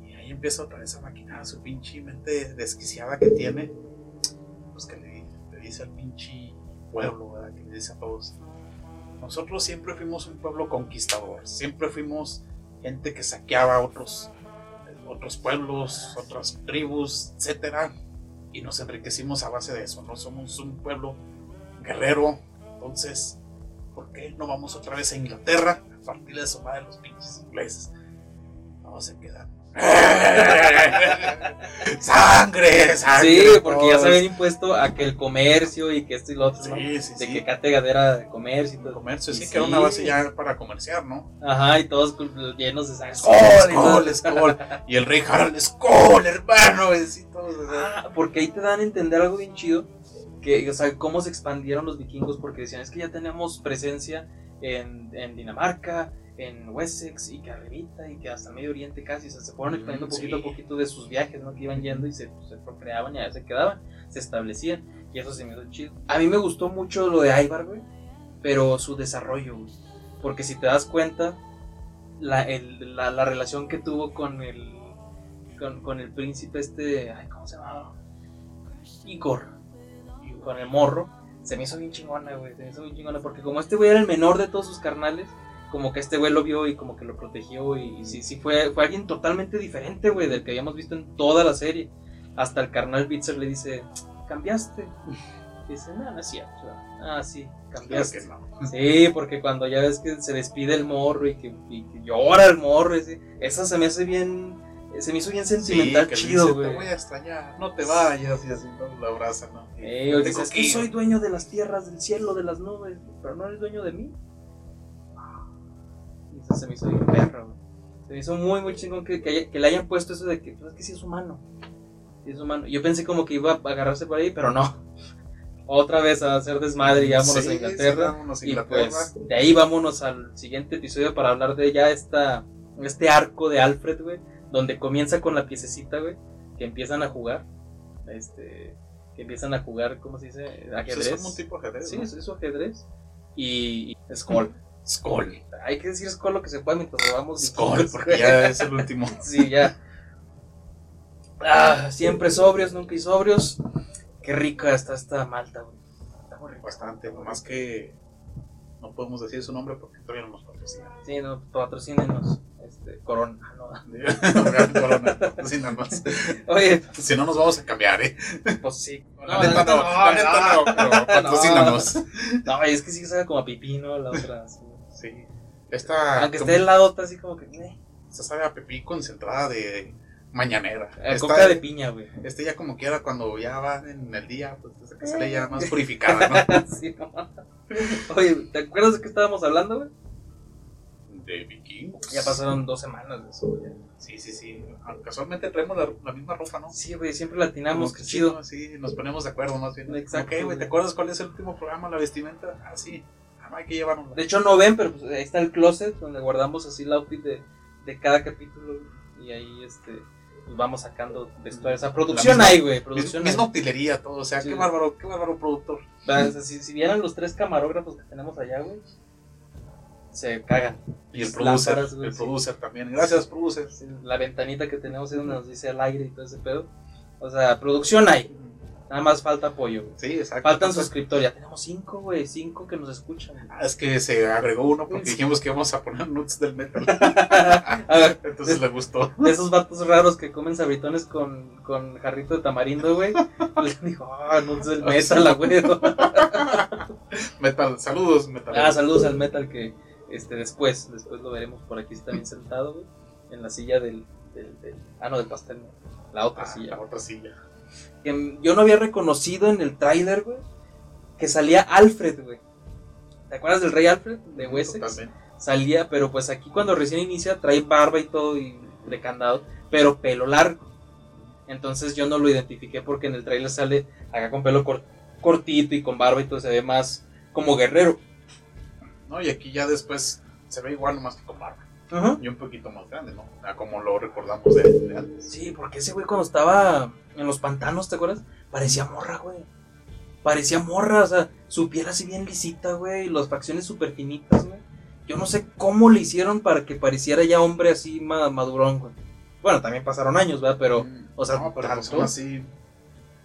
Speaker 2: Y ahí empieza otra vez a maquinar su pinche mente desquiciada que tiene. Pues que le, le dice al pinche pueblo, ¿verdad? Que le dice a todos. Nosotros siempre fuimos un pueblo conquistador, siempre fuimos gente que saqueaba a otros, otros pueblos, otras tribus, etcétera, y nos enriquecimos a base de eso. No somos un pueblo guerrero, entonces, ¿por qué no vamos otra vez a Inglaterra a partirle de su madre los pinches ingleses? Vamos a quedar. ¡Sangre! ¡Sangre!
Speaker 1: Sí, porque ya se habían impuesto a que el comercio y que esto y lo otro, ¿no?
Speaker 2: Sí, sí,
Speaker 1: De
Speaker 2: sí.
Speaker 1: que Kattegat era de comercio y todo.
Speaker 2: comercio, sí, que era una
Speaker 1: sí.
Speaker 2: base ya para comerciar, ¿no?
Speaker 1: Ajá, y todos llenos de sangre.
Speaker 2: ¡Skol, Skol! Y el rey Harald, ¡Skol, hermano! Y todos,
Speaker 1: Ah, porque ahí te dan a entender algo bien chido. Que, o sea, cómo se expandieron los vikingos. Porque decían, es que ya tenemos presencia en, en Dinamarca, en Wessex y que arribita y que hasta el Medio Oriente casi. O sea, se fueron expandiendo
Speaker 2: Mm,
Speaker 1: poquito
Speaker 2: sí.
Speaker 1: a poquito de sus viajes, ¿no? Que iban yendo y se, se procreaban y allá se quedaban, se establecían. Y eso se me hizo chido. A mí me gustó mucho lo de Ivar, güey. Pero su desarrollo, güey. Porque si te das cuenta, la, el- la, la relación que tuvo con el, con, con el príncipe este, ay, ¿cómo se llamaba? Igor, con el morro, se me hizo bien chingona, güey, se me hizo bien chingona, porque como este güey era el menor de todos sus carnales, como que este güey lo vio y como que lo protegió y, y sí, sí, fue, fue alguien totalmente diferente, güey, del que habíamos visto en toda la serie. Hasta el carnal Bitzer le dice, cambiaste. Dice, no, no es cierto. Ah, sí, cambiaste.
Speaker 2: no.
Speaker 1: Sí, porque cuando ya ves que se despide el morro y que, y que llora el morro, ese- esa se me hace bien, se me hizo bien sentimental,
Speaker 2: que le
Speaker 1: chido, güey.
Speaker 2: Te voy a extrañar, no te vayas, y así ¿no? lo abraza, ¿no?
Speaker 1: Eh, o
Speaker 2: Te
Speaker 1: dices, que
Speaker 2: coquillo.
Speaker 1: soy dueño de las tierras, del cielo, de las nubes, pero no eres dueño de mí. Y eso se me hizo bien perro, güey. Se me hizo muy, muy chingón que, que, haya- que le hayan puesto eso de que, pues, es que sí es humano. Sí es humano. Yo pensé como que iba a agarrarse por ahí, pero no. Otra vez a hacer desmadre y vámonos
Speaker 2: Sí,
Speaker 1: a
Speaker 2: sí,
Speaker 1: Inglaterra.
Speaker 2: vámonos a
Speaker 1: Y
Speaker 2: Inglaterra.
Speaker 1: pues de ahí vámonos al siguiente episodio para hablar de ya esta, este arco de Alfred, güey, donde comienza con la piececita, güey, que empiezan a jugar, este, que empiezan a jugar, ¿cómo se dice?
Speaker 2: Pues
Speaker 1: Ajedrez.
Speaker 2: es como un tipo de ajedrez,
Speaker 1: Sí,
Speaker 2: ¿no?
Speaker 1: es, ajedrez. Y, y Skoll.
Speaker 2: Skol.
Speaker 1: Hay que decir Skoll lo que se pueda mientras
Speaker 2: Skol,
Speaker 1: vikingos,
Speaker 2: porque ya es el último.
Speaker 1: Sí, ya. Ah, siempre sobrios, nunca sobrios. Qué rica está esta malta, güey. Está muy rica.
Speaker 2: Bastante, nomás que no podemos decir su nombre porque todavía no nos patrocina.
Speaker 1: Sí, no, patrocínenos. Este, Corona. ah, no.
Speaker 2: Corona, patrocínanos.
Speaker 1: Oye,
Speaker 2: Si no nos vamos a cambiar, ¿eh?
Speaker 1: pues sí.
Speaker 2: La neta no, la neta no, pero patrocínanos.
Speaker 1: No, es que sí sabe como a pipí, ¿no? La otra. sí.
Speaker 2: Sí. Esta,
Speaker 1: Aunque esté la otra así como que. eh,
Speaker 2: esta sabe a pepí concentrada de mañanera.
Speaker 1: eh,
Speaker 2: Esta-
Speaker 1: coca de piña, güey.
Speaker 2: Este ya como quiera cuando ya va en el día, pues desde que sale ya más purificada, ¿no?
Speaker 1: Sí, no. Oye, ¿te acuerdas de qué estábamos hablando, güey?
Speaker 2: De vikingos.
Speaker 1: Ya pasaron dos semanas de eso, güey.
Speaker 2: Sí, sí, sí. Casualmente traemos la, la misma ropa, ¿no?
Speaker 1: Sí, güey, siempre latinamos,
Speaker 2: Como
Speaker 1: qué chido.
Speaker 2: Sí, nos ponemos de acuerdo más bien.
Speaker 1: Exacto,
Speaker 2: Ok, güey. ¿te acuerdas cuál es el último programa, la vestimenta? Ah, sí. Ah, hay que llevarnos.
Speaker 1: De hecho, no ven, pero pues, ahí está el closet donde guardamos así el outfit de, de cada capítulo. Y ahí, este. pues vamos sacando vestuario. O sea, producción
Speaker 2: misma-
Speaker 1: hay, güey. Producción
Speaker 2: misma utilería, todo. O sea,
Speaker 1: Sí.
Speaker 2: qué bárbaro, qué bárbaro productor.
Speaker 1: O sea, si, si vieran los tres camarógrafos que tenemos allá, güey, se cagan.
Speaker 2: Y el producer,
Speaker 1: lámparas,
Speaker 2: el
Speaker 1: sí.
Speaker 2: producer también. Gracias, producer.
Speaker 1: Sí, La ventanita que tenemos es donde nos dice al aire y todo ese pedo. O sea, producción hay. Nada más falta apoyo, güey.
Speaker 2: Sí, exacto.
Speaker 1: Faltan suscriptores. Ya tenemos cinco, güey. Cinco que nos escuchan.
Speaker 2: Ah, es que se agregó uno porque
Speaker 1: Sí.
Speaker 2: dijimos que íbamos a poner nuts del metal.
Speaker 1: A ver,
Speaker 2: Entonces le gustó.
Speaker 1: de esos vatos raros que comen sabritones con, con jarrito de tamarindo, güey. Le dijo, ah, no es el metal, la güey.
Speaker 2: Metal, saludos, metal.
Speaker 1: Ah, saludos al metal que este después, después lo veremos por aquí está bien sentado, güey. En la silla del, del, del- ah no del pastel, no, la otra
Speaker 2: Ah,
Speaker 1: silla.
Speaker 2: la otra silla.
Speaker 1: Que yo no había reconocido en el tráiler, güey, que salía Alfred, güey. ¿Te acuerdas del rey Alfred de Wessex?
Speaker 2: Totalmente.
Speaker 1: Salía, pero pues aquí cuando recién inicia trae barba y todo y de candado, pero pelo largo. Entonces yo no lo identifiqué porque en el tráiler sale acá con pelo cor- cortito y con barba y todo se ve más como guerrero.
Speaker 2: No, y aquí ya después se ve igual nomás que con barba. Y un poquito más grande, ¿no? A como lo recordamos de, de antes.
Speaker 1: Sí, porque ese güey cuando estaba en los pantanos, ¿te acuerdas? Parecía morra, güey. Parecía morra, o sea, su piel así bien lisita, güey, y las facciones súper finitas, güey. Yo no sé cómo le hicieron para que pareciera ya hombre así ma- madurón, güey. Bueno, también pasaron años, ¿verdad? Pero, o sea,
Speaker 2: no, pero
Speaker 1: tanto.
Speaker 2: pues aún así.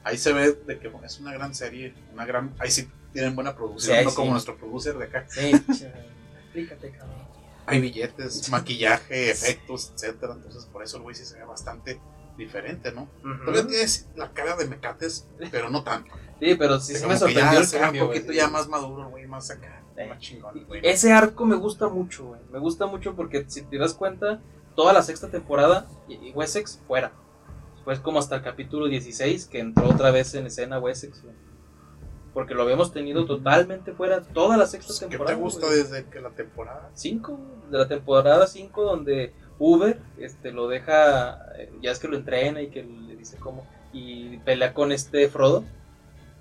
Speaker 2: Ahí se ve de que es una gran serie, una gran. Ahí sí tienen buena producción,
Speaker 1: Sí,
Speaker 2: no
Speaker 1: sí.
Speaker 2: como nuestro producer de acá.
Speaker 1: sí, explícate, cabrón.
Speaker 2: Hay billetes, maquillaje, efectos, etcétera. Entonces por eso el güey sí se ve bastante diferente, ¿no? Todavía tienes la cara de mecates, pero no tanto.
Speaker 1: Sí, pero sí se me sorprendió el cambio,
Speaker 2: un poquito ya más maduro, güey, más acá, más chingón.
Speaker 1: Ese arco me gusta mucho, güey. Me gusta mucho porque si te das cuenta, toda la sexta temporada y Wessex fuera. Después como hasta el capítulo 16 que entró otra vez en escena Wessex, güey. Porque lo habíamos tenido totalmente fuera toda la sexta
Speaker 2: Pues, ¿Qué
Speaker 1: temporada.
Speaker 2: te gusta
Speaker 1: güey.
Speaker 2: desde que la temporada?
Speaker 1: 5 de la temporada 5 donde Uber este lo deja eh, ya es que lo entrena y que le dice cómo y pelea con este Frodo.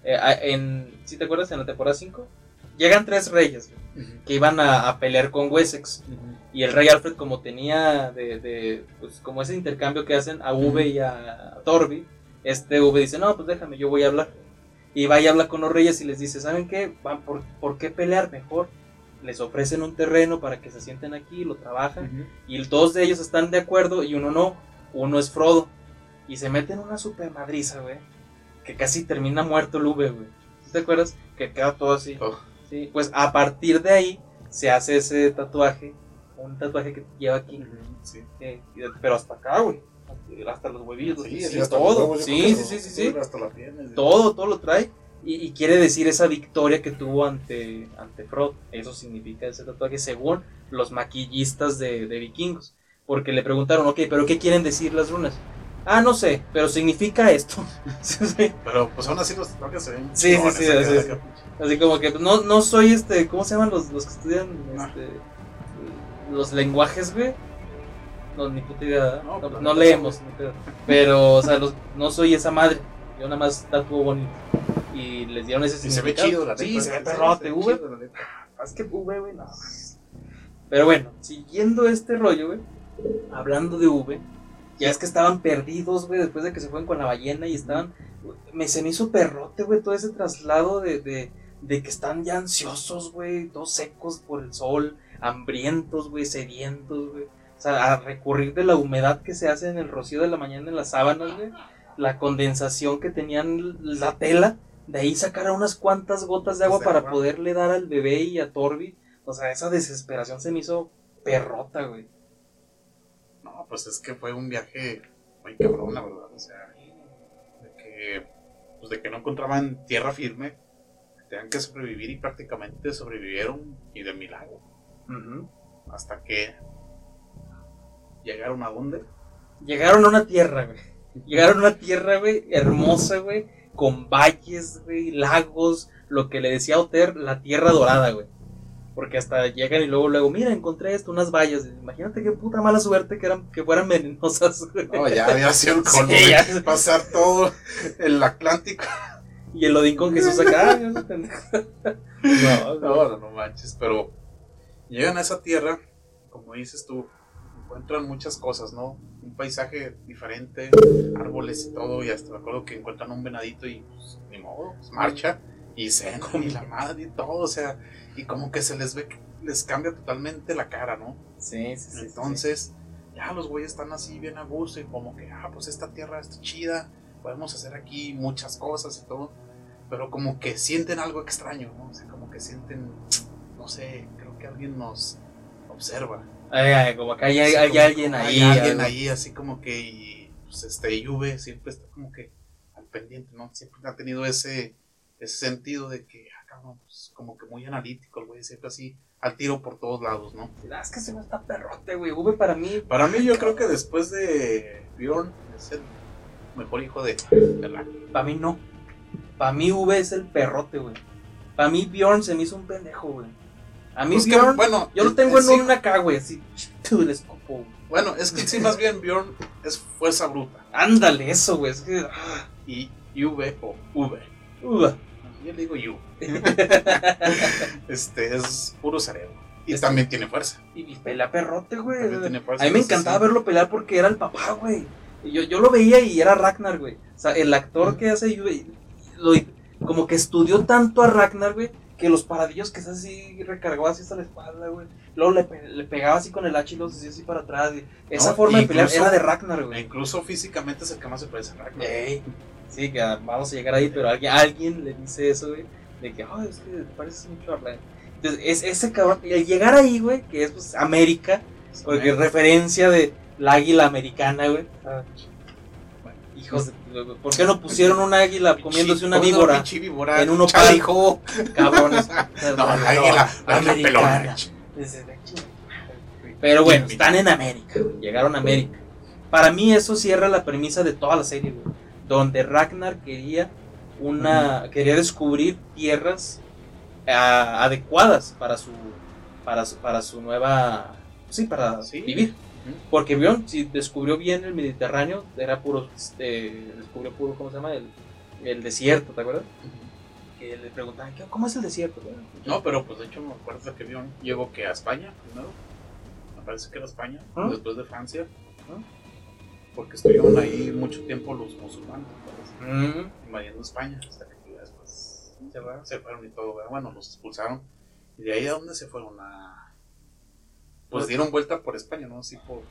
Speaker 1: Eh, a- en si te acuerdas en la temporada 5 llegan tres reyes güey, que iban a, a pelear con Wessex. Y el rey Alfred como tenía de, de, pues como ese intercambio que hacen a V y a Torby este V dice no pues déjame yo voy a hablar y va y habla con los reyes y les dice saben qué van por, por qué pelear mejor les ofrecen un terreno para que se sienten aquí lo trabajan y dos de ellos están de acuerdo y uno no. Uno es Frodo. Y se meten una super madriza güey que casi termina muerto el V güey. ¿Sí ¿te acuerdas? que queda todo así.
Speaker 2: Todo.
Speaker 1: Sí, pues a partir de ahí se hace ese tatuaje, un tatuaje que lleva aquí,
Speaker 2: Sí.
Speaker 1: eh, pero hasta acá, güey, hasta los huevillos,
Speaker 2: Sí,
Speaker 1: sí, todo, sí, sí, sí, todo, todo lo trae, y, y quiere decir esa victoria que tuvo ante, ante Frodo, eso significa ese tatuaje según los maquillistas de, de vikingos, porque le preguntaron, ok, pero ¿qué quieren decir las runas? Ah, no sé, pero significa esto.
Speaker 2: Pero pues aún así los tatuajes se ven.
Speaker 1: Sí, sí,
Speaker 2: acá.
Speaker 1: Así como que no, no soy este, ¿cómo se llaman los, los que estudian
Speaker 2: Ah.
Speaker 1: este, los lenguajes, güey? No, ni puta idea,
Speaker 2: No,
Speaker 1: no, no
Speaker 2: neta,
Speaker 1: leemos, pero, o sea, los- no soy esa madre, yo nada más tatuo bonito. Y les dieron ese
Speaker 2: Y se ve
Speaker 1: significado.
Speaker 2: chido, la
Speaker 1: Sí,
Speaker 2: neta,
Speaker 1: se ve perrote, V.
Speaker 2: chido, la neta.
Speaker 1: Es que V, güey, no. Pero bueno, siguiendo este rollo, güey, hablando de V, ya es que estaban perdidos, güey, después de que se fueron con la ballena y estaban. Me, se me hizo perrote, güey, todo ese traslado de, de, de que están ya ansiosos, güey, todos secos por el sol, hambrientos, güey, sedientos, güey. O sea, a recurrir de la humedad que se hace en el rocío de la mañana en las sábanas, güey, la condensación que tenían la tela, de ahí sacar unas cuantas gotas de agua para
Speaker 2: agua.
Speaker 1: poderle dar al bebé y a Torby. O sea, esa desesperación se me hizo perrota, güey.
Speaker 2: No, pues es que fue un viaje muy cabrón, la verdad. O sea, de que, pues de que no encontraban tierra firme, tenían que sobrevivir y prácticamente sobrevivieron y de milagro. Hasta que llegaron a dónde?
Speaker 1: Llegaron a una tierra, güey. Llegaron a una tierra, güey, hermosa, güey, con valles, güey, lagos, lo que le decía Oter, la tierra dorada, güey. Porque hasta llegan y luego, luego, mira, encontré esto, unas vallas. Imagínate qué puta mala suerte que eran, que fueran venenosas, güey.
Speaker 2: No, ya había sido el
Speaker 1: Sí,
Speaker 2: colmo de
Speaker 1: ya.
Speaker 2: pasar todo el Atlántico.
Speaker 1: Y el Odín con Jesús acá. pendejo. no.
Speaker 2: No, no, no manches, pero llegan a esa tierra, como dices tú, encuentran muchas cosas, ¿no? un paisaje diferente, árboles y todo, y hasta me acuerdo que encuentran un venadito y pues, ni modo, pues, marcha y se y la madre y todo, o sea, y como que se les ve les cambia totalmente la cara, ¿no?
Speaker 1: Sí, sí, sí.
Speaker 2: Entonces, ya los güeyes están así bien a gusto y como que, ah, pues esta tierra está chida, podemos hacer aquí muchas cosas y todo, pero como que sienten algo extraño, ¿no? O sea, como que sienten, no sé, creo que alguien nos observa.
Speaker 1: Ay, ay, como que hay, hay- hay
Speaker 2: como-
Speaker 1: alguien ahí.
Speaker 2: Hay alguien
Speaker 1: algo.
Speaker 2: ahí, así como que, y, pues este, Juve siempre está como que al pendiente, ¿no? Siempre ha tenido ese, ese sentido de que, ah, cabrón, pues como que muy analítico el güey, siempre así, al tiro por todos lados, ¿no?
Speaker 1: Ah, Es que se me está perrote, güey. V para mí.
Speaker 2: Para mí, yo creo que después de Bjorn es el mejor hijo de, de la.
Speaker 1: Para mí no. Para mí V es el perrote, güey. Para mí Bjorn se me hizo un pendejo, güey. A mí
Speaker 2: Pues que, bueno,
Speaker 1: yo lo tengo en
Speaker 2: sí,
Speaker 1: una acá, güey, así. tú, le escupo, güey.
Speaker 2: Bueno, es que sí, más bien Bjorn es fuerza bruta.
Speaker 1: Ándale, eso, güey. Es que. ah,
Speaker 2: Y V o V.
Speaker 1: uh.
Speaker 2: Yo le digo You. Este es puro cerebro. Y también tiene fuerza.
Speaker 1: y pelea perrote, güey. A mí me encantaba
Speaker 2: sí.
Speaker 1: verlo pelear porque era el papá, güey. Yo, yo lo veía y era Ragnar, güey. O sea, el actor que hace güey, lo, como que estudió tanto a Ragnar, güey, que los paradillos que es así recargaba así hasta la espalda, güey. Luego le, pe- le pegaba así con el hacha y los hacía así para atrás. y esa
Speaker 2: No,
Speaker 1: forma de pelear era de Ragnar, güey.
Speaker 2: incluso físicamente es el que más se parece a Ragnar.
Speaker 1: Ey, Sí, que vamos a llegar ahí, pero alguien, alguien le dice eso, güey. De que, ay, es que te pareces mucho a Ragnar. Entonces, es, ese cabrón, y al llegar ahí, güey, que es pues América, porque es referencia de la águila americana, güey.
Speaker 2: Ah,
Speaker 1: Hijos de. ¿Por qué no pusieron un águila comiéndose una víbora?
Speaker 2: pinche víbora.
Speaker 1: en un opal.
Speaker 2: Chale, hijo.
Speaker 1: Cabrones.
Speaker 2: No, la águila, la águila.
Speaker 1: Pero bueno, están en América, güey. Llegaron a América. Para mí eso cierra la premisa de toda la serie, güey. Donde Ragnar quería una. quería descubrir tierras ah, adecuadas para su. para su, para su nueva. Sí, para
Speaker 2: Sí.
Speaker 1: vivir. Porque vieron, si descubrió bien el Mediterráneo, era puro, este, descubrió puro, ¿cómo se llama? El, el desierto, ¿te acuerdas? Que le preguntaban, "¿Qué- ¿cómo es el desierto? güey?"
Speaker 2: No, pero pues de hecho me acuerdo que Bjorn llegó que a España primero. Me parece que era España,
Speaker 1: ¿Ah?
Speaker 2: después de Francia.
Speaker 1: ¿Ah?
Speaker 2: Porque estuvieron ahí mucho tiempo los musulmanes.
Speaker 1: Mm,
Speaker 2: invadiendo España hasta que después se fueron, se fueron y todo, bueno, los expulsaron. Y de ahí a dónde se fueron a... Pues dieron vuelta por España, ¿no? Así por,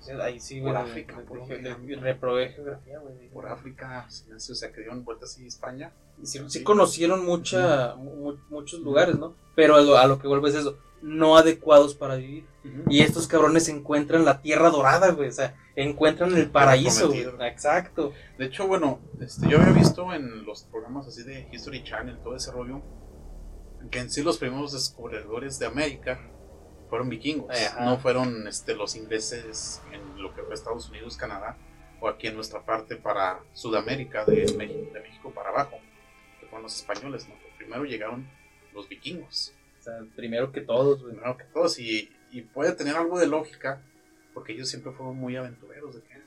Speaker 1: sí, Ahí sí,
Speaker 2: Por. África, por.
Speaker 1: Reprobé geografía, güey.
Speaker 2: por África, sí, o sea, que dieron vuelta así España.
Speaker 1: Sí, sí conocieron mucha, mu- muchos lugares, ¿no? Pero a lo, que vuelve es eso, no adecuados para vivir. Y estos cabrones encuentran la tierra dorada, güey. O sea, encuentran el paraíso, güey. Exacto.
Speaker 2: De hecho, bueno, este, yo había visto en los programas así de History Channel, todo ese rollo, que en sí los primeros descubridores de América fueron vikingos,
Speaker 1: Ajá.
Speaker 2: no fueron este, los ingleses en lo que fue Estados Unidos, Canadá, o aquí en nuestra parte para Sudamérica, de México, de México para abajo, que fueron los españoles, ¿no? Primero llegaron los vikingos,
Speaker 1: O sea, primero que todos, güey.
Speaker 2: primero que todos, y, y puede tener algo de lógica, porque ellos siempre fueron muy aventureros, de que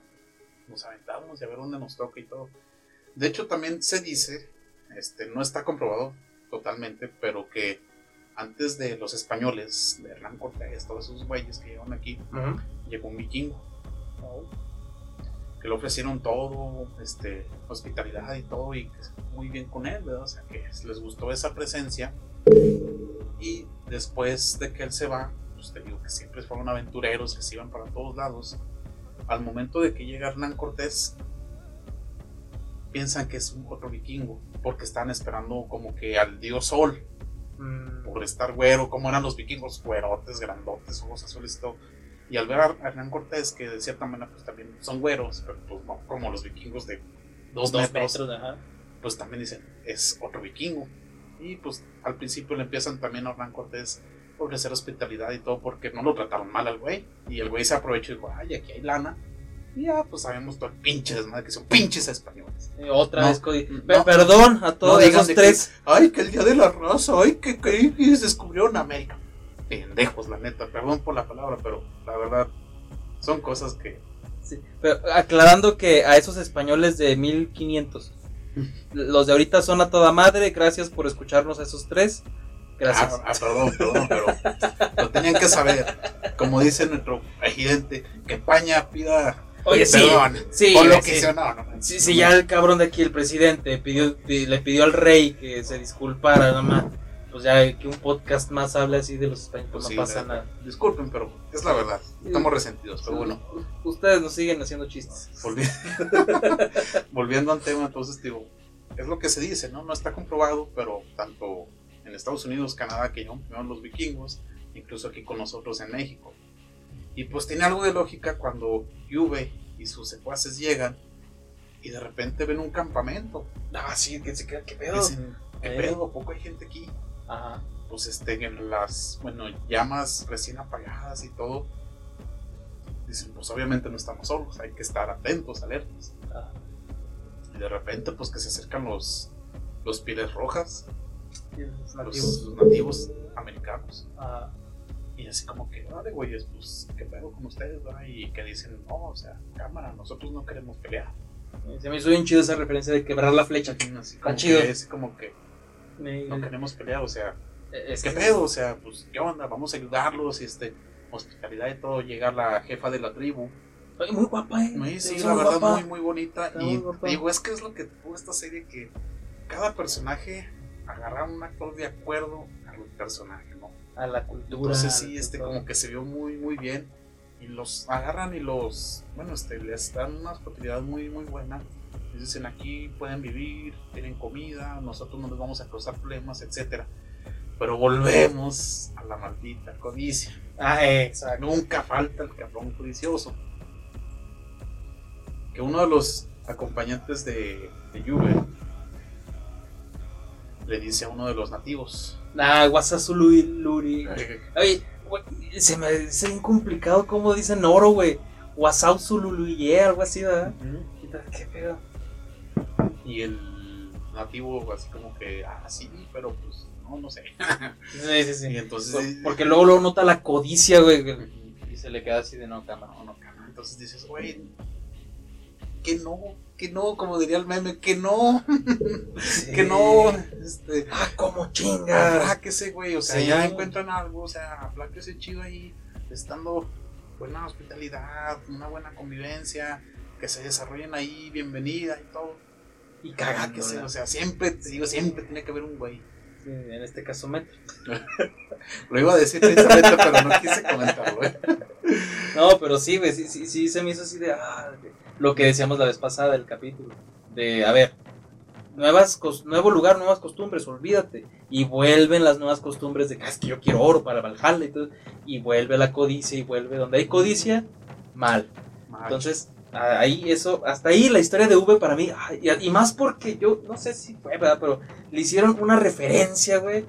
Speaker 2: nos aventamos y a ver dónde nos toca y todo. De hecho, también se dice, este, no está comprobado totalmente, pero que antes de los españoles, de Hernán Cortés, todos esos güeyes que llegaron aquí, llegó un vikingo, que le ofrecieron todo, este, hospitalidad y todo, y muy bien con él, ¿verdad? O sea, que les gustó esa presencia. Y después de que él se va, pues te digo que siempre fueron aventureros, que se iban para todos lados. Al momento de que llega Hernán Cortés, piensan que es un otro vikingo, porque están esperando como que al dios Sol,
Speaker 1: Mm,
Speaker 2: por estar güero, como eran los vikingos, güerotes, grandotes, ojos azules y todo. Y al ver a Hernán Cortés, que de cierta manera pues también son güeros, pero pues no como los vikingos de dos,
Speaker 1: dos
Speaker 2: metros,
Speaker 1: metros, ajá.
Speaker 2: pues también dicen, es otro vikingo. Y pues al principio le empiezan también a Hernán Cortés a ofrecer hospitalidad y todo porque no lo trataron mal al güey. Y el güey se aprovechó y dijo, ay, aquí hay lana. Y ya, pues sabemos todo el pinche desmadre que son pinches españoles.
Speaker 1: Eh, otra
Speaker 2: No,
Speaker 1: vez,
Speaker 2: no.
Speaker 1: Perdón a todos
Speaker 2: digan
Speaker 1: esos
Speaker 2: que-
Speaker 1: tres.
Speaker 2: Ay, que el día de la raza, ay, que, que, descubrieron América. Pendejos, la neta, perdón por la palabra, pero la verdad, son cosas que.
Speaker 1: Sí, pero aclarando que a esos españoles de 1500, los de ahorita son a toda madre. Gracias por escucharnos a esos tres. Gracias.
Speaker 2: Ah, ah, perdón, perdón, pero lo tenían que saber. como dice nuestro presidente, que España pida
Speaker 1: Oye, sí.
Speaker 2: perdón
Speaker 1: Sí,
Speaker 2: por lo
Speaker 1: sí.
Speaker 2: que hizo. No, no.
Speaker 1: Sí, sí, ya el cabrón de aquí, el presidente, pidió, le pidió al rey que se disculpara, nada más. Pues ya que un podcast más hable así de los españoles, pues
Speaker 2: sí,
Speaker 1: no pasa nada.
Speaker 2: Disculpen, pero es la verdad. Estamos resentidos, pero bueno.
Speaker 1: Ustedes nos siguen haciendo chistes.
Speaker 2: Volvi- Volviendo al tema, entonces digo, es lo que se dice, ¿no? No está comprobado, pero tanto en Estados Unidos, Canadá, que primero los vikingos, incluso aquí con nosotros en México. Y pues tiene algo de lógica cuando Juve y sus secuaces llegan y de repente ven un campamento.
Speaker 1: Ah, sí, que se queda, ¿qué pedo?
Speaker 2: Dicen, ¿qué
Speaker 1: Eh.
Speaker 2: pedo? ¿A poco hay gente aquí?
Speaker 1: Ajá.
Speaker 2: Pues este, en las, bueno, llamas recién apagadas y todo. Dicen, pues obviamente no estamos solos, hay que estar atentos, alertas.
Speaker 1: ajá.
Speaker 2: Y de repente, pues que se acercan los, los pieles rojas,
Speaker 1: los
Speaker 2: los
Speaker 1: nativos.
Speaker 2: nativos americanos.
Speaker 1: Ajá.
Speaker 2: Y así como que, vale, güeyes, pues, ¿qué pedo con ustedes? va?" Y que dicen, no, o sea, cámara, nosotros no queremos pelear.
Speaker 1: Se me hizo bien chido esa referencia de quebrar la flecha.
Speaker 2: Así como
Speaker 1: chido.
Speaker 2: que, así como que no queremos pelear, o sea,
Speaker 1: es
Speaker 2: ¿qué
Speaker 1: que-
Speaker 2: pedo? O sea, pues, ¿qué onda? Vamos a ayudarlos, y este, hospitalidad y todo. Llega la jefa de la tribu.
Speaker 1: Ay, Muy guapa, eh.
Speaker 2: Sí, sí, la
Speaker 1: muy
Speaker 2: verdad,
Speaker 1: guapa.
Speaker 2: muy, muy bonita. Y
Speaker 1: guapa.
Speaker 2: digo, es que es lo que tuvo esta serie que cada personaje agarra un actor de acuerdo al personaje.
Speaker 1: A la cultura.
Speaker 2: Entonces sí, este
Speaker 1: todo.
Speaker 2: como que se vio muy muy bien y los agarran y los, bueno, este les dan una hospitalidad muy muy buena. Les dicen aquí pueden vivir, tienen comida, nosotros no les vamos a causar problemas, etcétera. Pero volvemos a la maldita codicia.
Speaker 1: Ah, exacto.
Speaker 2: Nunca falta el cabrón codicioso. Que uno de los acompañantes de, de Juve le dice a uno de los nativos.
Speaker 1: Ah, Wasazului Luri. Oye, güey, se me hace bien complicado cómo dicen oro, güey. Wasau Zululuye, algo así, ¿verdad? ¿Qué pedo?
Speaker 2: Y el nativo así como que, ah, sí, pero pues, no, no sé.
Speaker 1: Sí, sí, sí.
Speaker 2: Y entonces,
Speaker 1: Por- Porque luego luego nota la codicia, güey. Y se le queda así de no, cámara.
Speaker 2: no, no, cabrón. entonces dices, güey, que no, que no, como diría el meme, que no, que no, este,
Speaker 1: Ah, como chingas.
Speaker 2: apláquese, güey, o sea,
Speaker 1: Sí.
Speaker 2: ya encuentran algo, o sea, apláquese chido ahí, estando buena hospitalidad, una buena convivencia, que se desarrollen ahí, bienvenida y todo.
Speaker 1: Y cagando.
Speaker 2: o sea, siempre, te digo, siempre tiene que haber un güey.
Speaker 1: En este caso, metro.
Speaker 2: Lo iba a decir precisamente, pero no quise comentarlo, güey.
Speaker 1: No, pero sí, güey, sí, sí, sí, se me hizo así de, ah, de- lo que decíamos la vez pasada del capítulo, de, a ver, nuevas, nuevo lugar, nuevas costumbres, olvídate, y vuelven las nuevas costumbres de "Ah, es que yo quiero oro para Valhalla y todo, y vuelve la codicia, y vuelve, donde hay codicia, mal, entonces, ahí eso, hasta ahí la historia de V para mí, y, y más porque yo, no sé si fue, ¿verdad? Pero le hicieron una referencia, güey,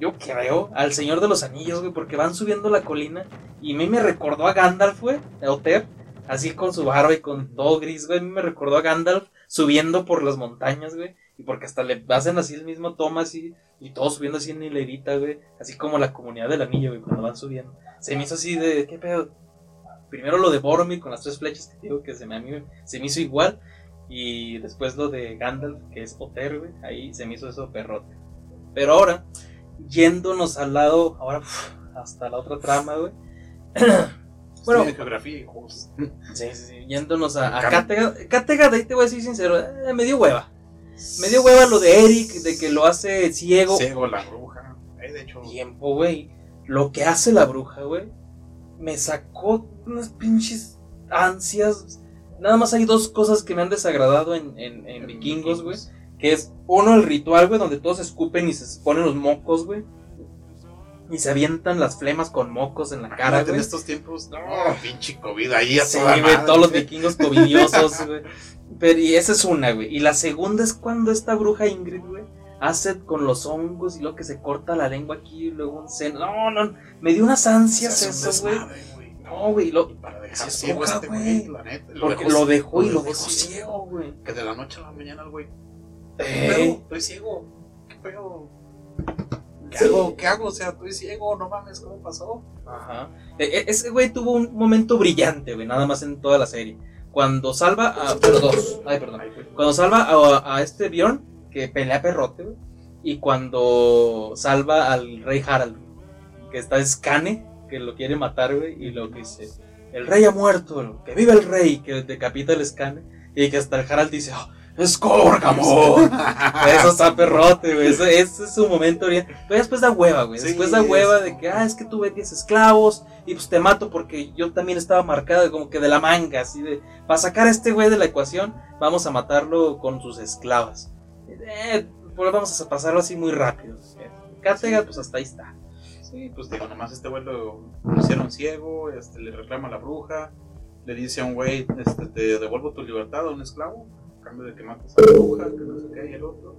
Speaker 1: yo creo, al Señor de los Anillos, güey, porque van subiendo la colina, y a mí me recordó a Gandalf, güey, a Oter, así con su barba y con todo gris, güey, me recordó a Gandalf subiendo por las montañas, güey, y porque hasta le hacen así el mismo toma, así, y todos subiendo así en hilerita, güey, así como la comunidad del anillo, güey, cuando van subiendo. Se me hizo así de, ¿qué pedo? Primero lo de Boromir con las tres flechas que digo que se me, a mí se me hizo igual. Y después lo de Gandalf, que es Oter, güey. Ahí se me hizo eso perrote. Pero ahora, yéndonos al lado, ahora hasta la otra trama, güey.
Speaker 2: Bueno, geografía y juegos.
Speaker 1: sí, sí, sí, yéndonos a, a Kattegat. Kattegat, ahí te voy a decir sincero, eh, me dio hueva. Me dio hueva lo de Eric, de que lo hace ciego.
Speaker 2: Ciego, la bruja. Eh, de hecho,
Speaker 1: tiempo, güey. Lo que hace la bruja, güey, me sacó unas pinches ansias. Nada más hay dos cosas que me han desagradado en, en, en vikingos, güey. Que es, uno, el ritual, güey, donde todos escupen y se ponen los mocos, güey. Y se avientan las flemas con mocos en la cara,
Speaker 2: Imagínate en estos tiempos, no, pinche COVID ahí a
Speaker 1: Sí,
Speaker 2: toda
Speaker 1: güey,
Speaker 2: madre.
Speaker 1: todos los vikingos covidiosos, güey. Pero y esa es una, güey. Y la segunda es cuando esta bruja Ingrid, güey, hace con los hongos y luego que se corta la lengua aquí y luego un seno. No, no, me dio unas ansias eso, güey. No, güey, lo-
Speaker 2: Y para dejar ciego este
Speaker 1: güey.
Speaker 2: güey, la neta.
Speaker 1: porque lo dejó y lo dejó ciego, güey.
Speaker 2: Que de la noche a la mañana el güey. ¿Qué
Speaker 1: Eh?
Speaker 2: Estoy ciego. ¿Qué pedo? ¿Qué hago? ¿Qué hago? O sea, estoy ciego, no mames, ¿cómo pasó?
Speaker 1: Ajá. E- e- Ese güey tuvo un momento brillante, güey, nada más en toda la serie. Cuando salva a. Bueno, dos. Ay, perdón. Cuando salva a, a este Bjorn, que pelea perrote, güey. Y cuando salva al rey Harald, que está Skane, que lo quiere matar, güey, y lo que dice, el rey ha muerto, que vive el rey, que decapita el escane, y que hasta el Harald dice, oh, es Córgamo. Eso está perrote, güey. Ese, ese es su momento. Pero después da hueva, güey. Después
Speaker 2: Sí,
Speaker 1: da hueva
Speaker 2: es-
Speaker 1: de que, ah, es que tú vendías esclavos y pues te mato porque yo también estaba marcado como que de la manga, así de, para sacar a este güey de la ecuación, vamos a matarlo con sus esclavas. Eh, pues vamos a pasarlo así muy rápido. Cátega, pues hasta ahí está.
Speaker 2: Sí, pues digo, nomás este güey lo, hicieron ciego, este, le reclama a la bruja, le dice a un güey, este, te devuelvo tu libertad a un esclavo, cambio de que mates a la bruja, que no y el otro.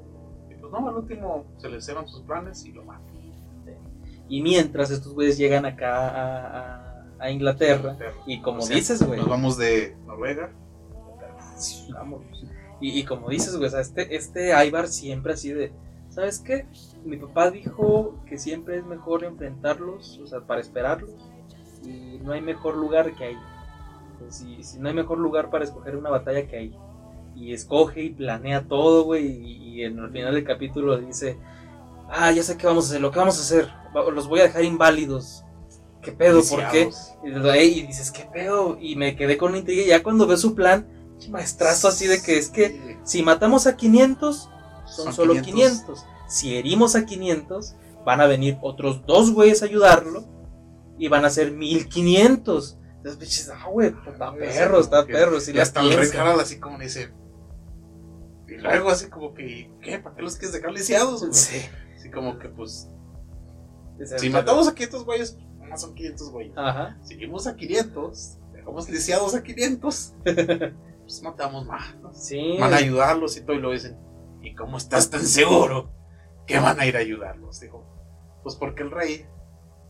Speaker 2: Y pues no, al último se le hicieron sus planes y lo matan.
Speaker 1: Y mientras estos güeyes llegan acá a, a- a Inglaterra, y como
Speaker 2: O sea,
Speaker 1: dices, güey,
Speaker 2: Nos vamos de Noruega.
Speaker 1: Vámonos. Y, y como dices, güey, o sea, este, este Ivar siempre así de, ¿sabes qué? Mi papá dijo que siempre es mejor enfrentarlos, o sea, para esperarlos, y no hay mejor lugar que ahí. Pues, Si, si no hay mejor lugar para escoger una batalla que ahí. Y escoge y planea todo, güey, y, y en el final del capítulo dice, ah, ya sé qué vamos a hacer, lo que vamos a hacer, los voy a dejar inválidos. ¿Qué pedo? ¿Por qué? Y, dices, ¿qué pedo? Y me quedé con la intriga. Y ya cuando veo su plan, maestrazo así de que es que si matamos a 500, son,
Speaker 2: Son
Speaker 1: solo
Speaker 2: 500.
Speaker 1: 500. Si herimos a 500, van a venir otros dos güeyes a ayudarlo. Y van a ser 1500. Entonces, pinches, ah, güey, está
Speaker 2: Sí,
Speaker 1: perro, está perro. Si
Speaker 2: y
Speaker 1: las
Speaker 2: hasta el rey
Speaker 1: piensa.
Speaker 2: Harald así como dice. Y luego así como que, ¿qué? ¿Para qué los quieres dejar lisiados? güey?
Speaker 1: Sí.
Speaker 2: Así como que pues, si matamos a 500 güeyes, nomás son 500 güeyes.
Speaker 1: Ajá.
Speaker 2: Seguimos a 500, dejamos lisiados a 500, pues matamos más. ¿no?
Speaker 1: Sí.
Speaker 2: Van a ayudarlos y todo, y lo dicen. ¿Y cómo estás tan seguro que van a ir a ayudarlos? Dijo, pues porque el rey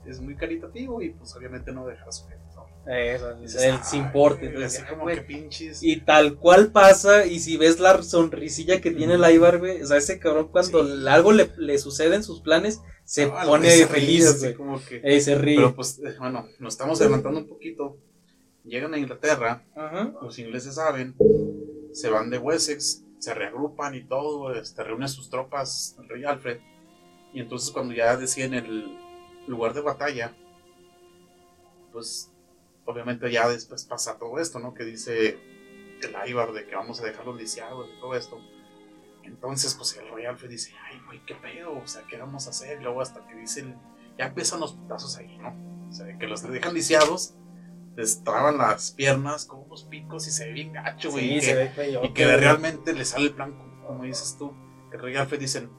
Speaker 2: es muy caritativo y pues obviamente no dejará su gente.
Speaker 1: Eso,
Speaker 2: Dices,
Speaker 1: el
Speaker 2: "Ay,
Speaker 1: sin porte.
Speaker 2: güey",
Speaker 1: entonces,
Speaker 2: Así
Speaker 1: ay,
Speaker 2: como
Speaker 1: güey.
Speaker 2: que pinches.
Speaker 1: Y tal cual pasa, y si ves la sonrisilla que tiene el Ivar, güey, o sea, ese cabrón cuando
Speaker 2: Sí.
Speaker 1: algo le, le sucede en sus planes, se
Speaker 2: No,
Speaker 1: pone
Speaker 2: se ríe,
Speaker 1: feliz, güey.
Speaker 2: como que-
Speaker 1: se ríe.
Speaker 2: Pero pues, eh, bueno, nos estamos adelantando un poquito. Llegan a Inglaterra,
Speaker 1: Ajá.
Speaker 2: los ingleses saben, se van de Wessex, se reagrupan y todo, este, reúne sus tropas el rey Alfred. Y entonces cuando ya deciden el lugar de batalla, pues obviamente ya después pasa todo esto, ¿no? Que dice el Ivar de que vamos a dejarlos lisiados y todo esto. Entonces, pues el rey Alfred dice, ay, güey, qué pedo, o sea, ¿qué vamos a hacer? Luego hasta que dicen, ya empiezan los putazos ahí, ¿no? O sea, que los dejan lisiados, les traban las piernas con unos picos y se ve bien gacho, güey.
Speaker 1: Sí,
Speaker 2: y,
Speaker 1: se
Speaker 2: que,
Speaker 1: ve feo.
Speaker 2: y que realmente le sale el plan, como, dices tú. El rey Alfred dicen,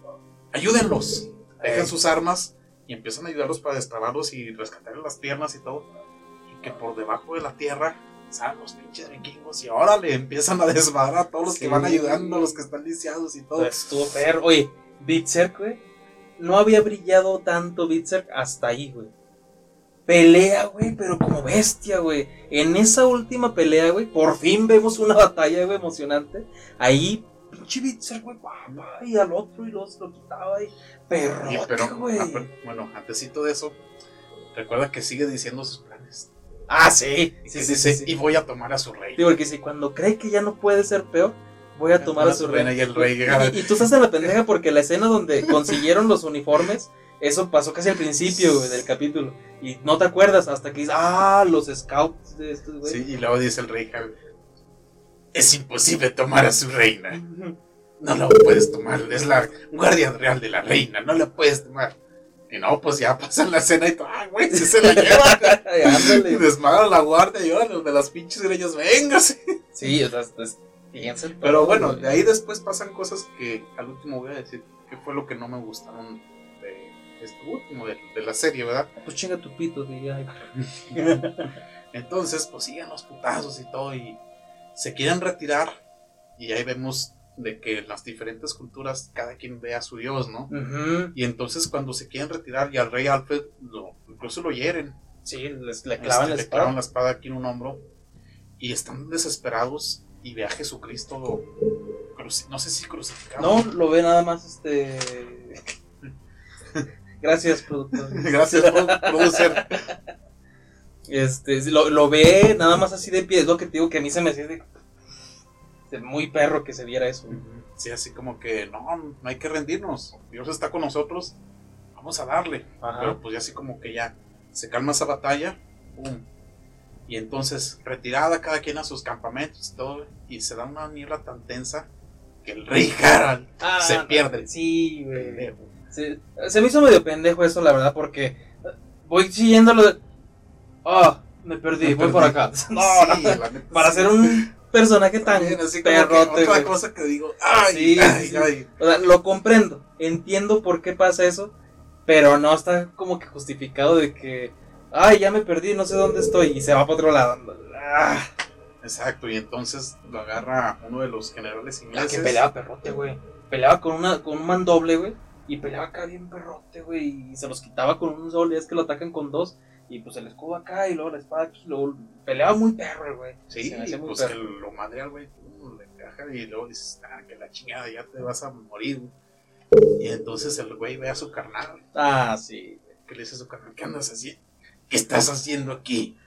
Speaker 2: ayúdenlos, dejan
Speaker 1: Ey.
Speaker 2: sus armas y empiezan a ayudarlos para destrabarlos y rescatar las piernas y todo. Que por debajo de la tierra salen los pinches vikingos y ahora le empiezan a desmadrar a todos los que
Speaker 1: Sí.
Speaker 2: van ayudando, los que están lisiados y todo.
Speaker 1: Pues, Estuvo perro. Oye, Berserk, güey, no había brillado tanto Berserk hasta ahí, güey. Pelea, güey, pero como bestia, güey. En esa última pelea, güey, por fin vemos una batalla, güey, emocionante. Ahí, pinche Berserk, güey, y al otro y los lo quitaba y perrote,
Speaker 2: pero,
Speaker 1: güey.
Speaker 2: ah, pero, bueno, antesito de eso, recuerda que sigue diciendo sus.
Speaker 1: Ah, sí. Sí, sí, sí, sí.
Speaker 2: y voy a tomar a su rey.
Speaker 1: Sí, porque si cuando cree que ya no puede ser peor, voy a tomar a su
Speaker 2: reina
Speaker 1: rey.
Speaker 2: y el rey
Speaker 1: Y, tú estás en la pendeja porque la escena donde consiguieron los uniformes, eso pasó casi al principio del capítulo. Y no te acuerdas hasta que dices, ah, los scouts de estos, güey.
Speaker 2: Sí, y luego dice el rey es imposible tomar a su reina. No la puedes tomar, es la guardia real de la reina, no la puedes tomar. Y no, pues ya pasan la escena y todo, ah, güey, sí se la lleva. Y
Speaker 1: ándale.
Speaker 2: desmadra la guardia y los de las pinches greñas, véngase.
Speaker 1: Sí, o sea, pues,
Speaker 2: Pero bueno,
Speaker 1: güey.
Speaker 2: de ahí después pasan cosas que al último voy a decir que fue lo que no me gustaron de este último, de, de la serie, ¿verdad?
Speaker 1: Pues chinga tu pito, diría.
Speaker 2: Entonces, pues siguen los putazos y todo y se quieren retirar y ahí vemos de que las diferentes culturas cada quien ve a su dios, ¿no? Y entonces cuando se quieren retirar y al rey Alfred lo, incluso lo hieren,
Speaker 1: Sí, les, le clavan
Speaker 2: este,
Speaker 1: la
Speaker 2: le clavan
Speaker 1: espada.
Speaker 2: la espada aquí en un hombro y están desesperados y ve a Jesucristo, no sé si crucificado.
Speaker 1: No, lo ve nada más este. Gracias, productor.
Speaker 2: Gracias, produ- producer.
Speaker 1: Este, lo, lo ve nada más así de pie. Es lo que te digo que a mí se me de muy perro que se viera eso.
Speaker 2: Sí, así como que no, no hay que rendirnos. Dios está con nosotros, vamos a darle.
Speaker 1: Ajá.
Speaker 2: Pero pues ya así como que ya Se calma esa batalla. pum. Y entonces, retirada cada quien a sus campamentos y todo. Y se da una niebla tan tensa que el rey Harald
Speaker 1: Ah,
Speaker 2: se pierde.
Speaker 1: Sí, güey. Se, se me hizo medio pendejo eso, la verdad, porque voy siguiendo lo de. Ah, me perdí,
Speaker 2: Me
Speaker 1: voy por acá. No,
Speaker 2: Sí,
Speaker 1: no,
Speaker 2: la neta,
Speaker 1: para
Speaker 2: sí.
Speaker 1: ser un personaje tan
Speaker 2: También, así como que
Speaker 1: perrote,
Speaker 2: otra cosa que digo, ay,
Speaker 1: Sí,
Speaker 2: ay,
Speaker 1: sí.
Speaker 2: ay.
Speaker 1: O sea, lo comprendo, entiendo por qué pasa eso, pero no está como que justificado de que, ay, ya me perdí, no sé dónde estoy, y se va para otro lado. Ah,
Speaker 2: Exacto, y entonces lo agarra uno de los generales
Speaker 1: la
Speaker 2: ingleses.
Speaker 1: que peleaba perrote, güey. Peleaba con, una, con un mandoble, güey, y peleaba acá bien perrote, güey, y se los quitaba con un solo, y es que lo atacan con dos, y pues el escudo acá, y luego la espada aquí, luego peleaba muy perro, güey.
Speaker 2: Sí,
Speaker 1: Se me hacía muy
Speaker 2: pues que
Speaker 1: perro.
Speaker 2: lo madrea al güey, le encaja y luego dices, ah, que la chingada, ya te vas a morir. güey. Y entonces el güey ve a su carnal,
Speaker 1: Ah, sí.
Speaker 2: que le dice a su carnal, ¿qué andas haciendo? ¿Qué estás haciendo aquí?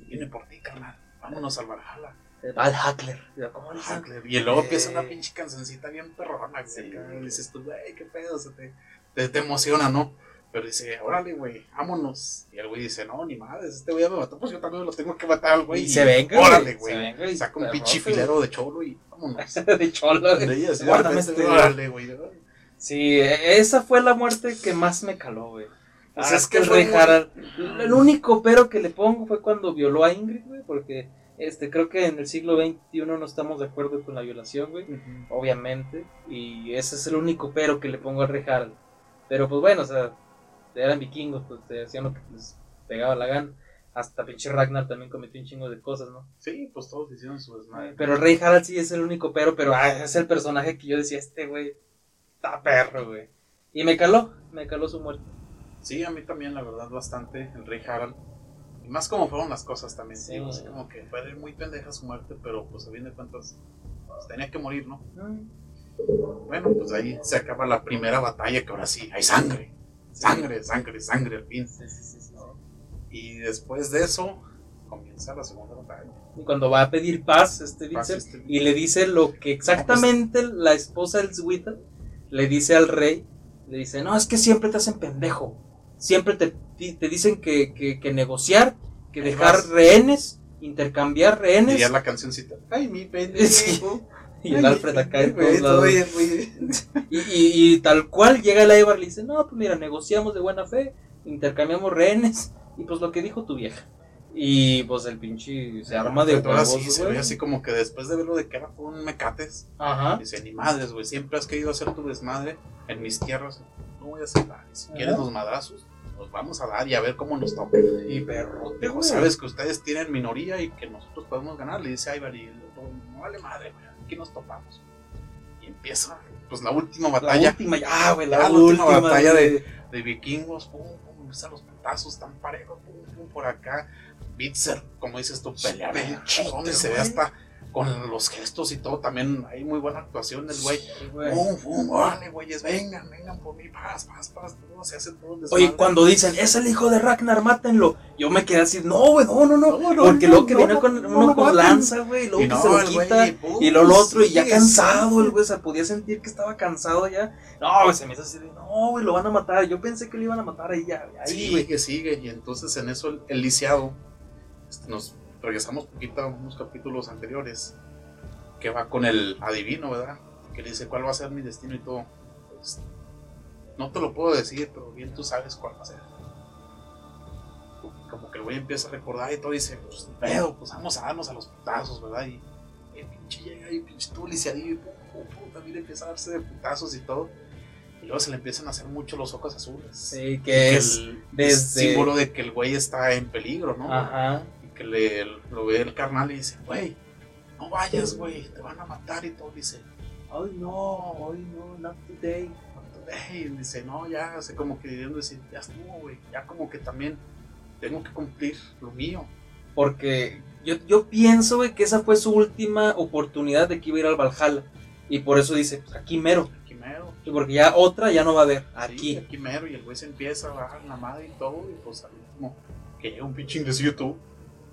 Speaker 2: Viene por ti, carnal, vámonos al Valhalla.
Speaker 1: Al Hackler. ¿Cómo le dicen?
Speaker 2: Hackler. Y luego empieza una
Speaker 1: Eh.
Speaker 2: pinche cancioncita bien perrona, güey.
Speaker 1: Sí.
Speaker 2: y dices tú, güey, qué pedo, se te, te, te emociona, ¿no? Pero dice, órale, güey, vámonos. Y el güey dice, no, ni madres, este güey ya me mató, pues yo también lo tengo que matar al güey.
Speaker 1: Y se venga,
Speaker 2: Órale,
Speaker 1: güey, se
Speaker 2: güey.
Speaker 1: venga y
Speaker 2: Saca un pinche filero de cholo y vámonos.
Speaker 1: de cholo.
Speaker 2: De
Speaker 1: Guárdame este-
Speaker 2: Órale, güey.
Speaker 1: Sí, esa fue la muerte que más me caló, güey.
Speaker 2: Pues
Speaker 1: Ah,
Speaker 2: es
Speaker 1: es
Speaker 2: que
Speaker 1: el
Speaker 2: fue
Speaker 1: rey
Speaker 2: muy-.
Speaker 1: El único pero que le pongo fue cuando violó a Ingrid, güey, porque este creo que en el siglo XXI no estamos de acuerdo con la violación, güey, obviamente. Y ese es el único pero que le pongo al rey Harald. Pero pues bueno, o sea, eran vikingos, pues te hacían lo que les pegaba la gana. Hasta pinche Ragnar también cometió un chingo de cosas, ¿no?
Speaker 2: Sí, pues todos hicieron su desmadre.
Speaker 1: Pero el rey Harald sí es el único pero, pero ah, es el personaje que yo decía, este güey, está perro, güey. Y me caló, me caló su muerte.
Speaker 2: Sí, a mí también, la verdad, bastante, el rey Harald. Y más como fueron las cosas también,
Speaker 1: Sí.
Speaker 2: sí. Como que fue muy pendeja su muerte, pero pues a fin de cuentas pues, tenía que morir, ¿no? Bueno, pues ahí se acaba la primera batalla, que ahora sí, hay sangre. Sangre, sangre, sangre al fin.
Speaker 1: Sí, sí, sí, sí.
Speaker 2: Y después de eso, comienza la segunda batalla.
Speaker 1: Y cuando va a pedir paz, este Vincent,
Speaker 2: este-
Speaker 1: y le dice lo que exactamente la esposa del Zwita le dice al rey, le dice, no, es que siempre te hacen pendejo. Siempre te, te dicen que, que, que negociar, que
Speaker 2: Ahí
Speaker 1: dejar
Speaker 2: vas.
Speaker 1: rehenes, intercambiar rehenes.
Speaker 2: Diría la cancioncita. Ay, mi pendejo.
Speaker 1: Y el Alfred acá en todos lados.
Speaker 2: todo bien, muy bien.
Speaker 1: Y, y- y tal cual llega el Ivar y le dice, no, pues mira, negociamos de buena fe, intercambiamos rehenes, y pues lo que dijo tu vieja. Y pues el pinche se arma de huevos,
Speaker 2: sí, se ve así como que después de verlo de que era un mecates,
Speaker 1: Ajá.
Speaker 2: dice, ni madres, güey, siempre has querido hacer tu desmadre en mis tierras, no voy a hacer nada. Y si
Speaker 1: Ajá.
Speaker 2: quieres los madrazos, los vamos a dar y a ver cómo nos toca.
Speaker 1: Y perrote,
Speaker 2: Dijo,
Speaker 1: güey.
Speaker 2: sabes que ustedes tienen minoría y que nosotros podemos ganar, le dice Ivar y el otro, no vale madre, güey, aquí nos topamos. Y empieza, pues la última
Speaker 1: La
Speaker 2: batalla
Speaker 1: última, ya, güey, la,
Speaker 2: la última
Speaker 1: última,
Speaker 2: batalla
Speaker 1: güey.
Speaker 2: de vikingos, pum, pum, empiezan los putazos tan parejos, pum, pum, por acá. Bitzer, como dices tú, pelea se ve hasta con los gestos y todo. También hay muy buena actuación del güey.
Speaker 1: Sí,
Speaker 2: pum, órale, güeyes, vengan, vengan por mí, paz, paz, paz. Todo, se hace todo
Speaker 1: Oye, cuando dicen, es el hijo de Ragnar, mátenlo. Yo me quedé así, no, güey, no, no, no. Porque
Speaker 2: no,
Speaker 1: luego que
Speaker 2: no,
Speaker 1: viene con
Speaker 2: no
Speaker 1: uno con lanza, güey, y luego
Speaker 2: Y
Speaker 1: que se lo quita.
Speaker 2: pum,
Speaker 1: Y luego lo otro, y ya cansado, el güey, se podía sentir que estaba cansado ya. No, güey, se me hizo así de, no, güey, lo van a matar. Yo pensé que lo iban a matar ahí ya, ahí, güey.
Speaker 2: Sigue, sigue. Y entonces en eso el, el lisiado, este, nos regresamos poquito a unos capítulos anteriores, que va con el adivino, ¿verdad? Que le dice cuál va a ser mi destino y todo. Pues, no te lo puedo decir, pero bien tú sabes cuál va a ser. Como que el güey empieza a recordar y todo dice, pues pedo, pues vamos a darnos a los putazos, ¿verdad? Y, el pinche llega y pinche tú lisiadillo y pum, también empieza a darse de putazos y todo. Y luego se le empiezan a hacer mucho los ojos azules
Speaker 1: Sí,
Speaker 2: que
Speaker 1: es.
Speaker 2: el
Speaker 1: desde-
Speaker 2: símbolo de que el güey está en peligro, ¿no?
Speaker 1: Ajá.
Speaker 2: Y que le, lo ve el carnal y dice, güey, no vayas, güey, te van a matar y todo. Dice,
Speaker 1: Ay, no, ay, no, not today.
Speaker 2: "Ey", dice, no, ya, así como que diciendo, decir, ya estuvo, güey, ya como que también tengo que cumplir lo mío.
Speaker 1: Porque yo, yo pienso, güey, que esa fue su última oportunidad de que iba a ir al Valhalla. Y por eso dice, pues aquí mero.
Speaker 2: Aquí mero.
Speaker 1: Y Porque ya otra ya no va a haber.
Speaker 2: Sí,
Speaker 1: Aquí.
Speaker 2: aquí mero. Y el güey se empieza a bajar la madre y todo. Y pues al último, que llega un pinche ingresillo tú,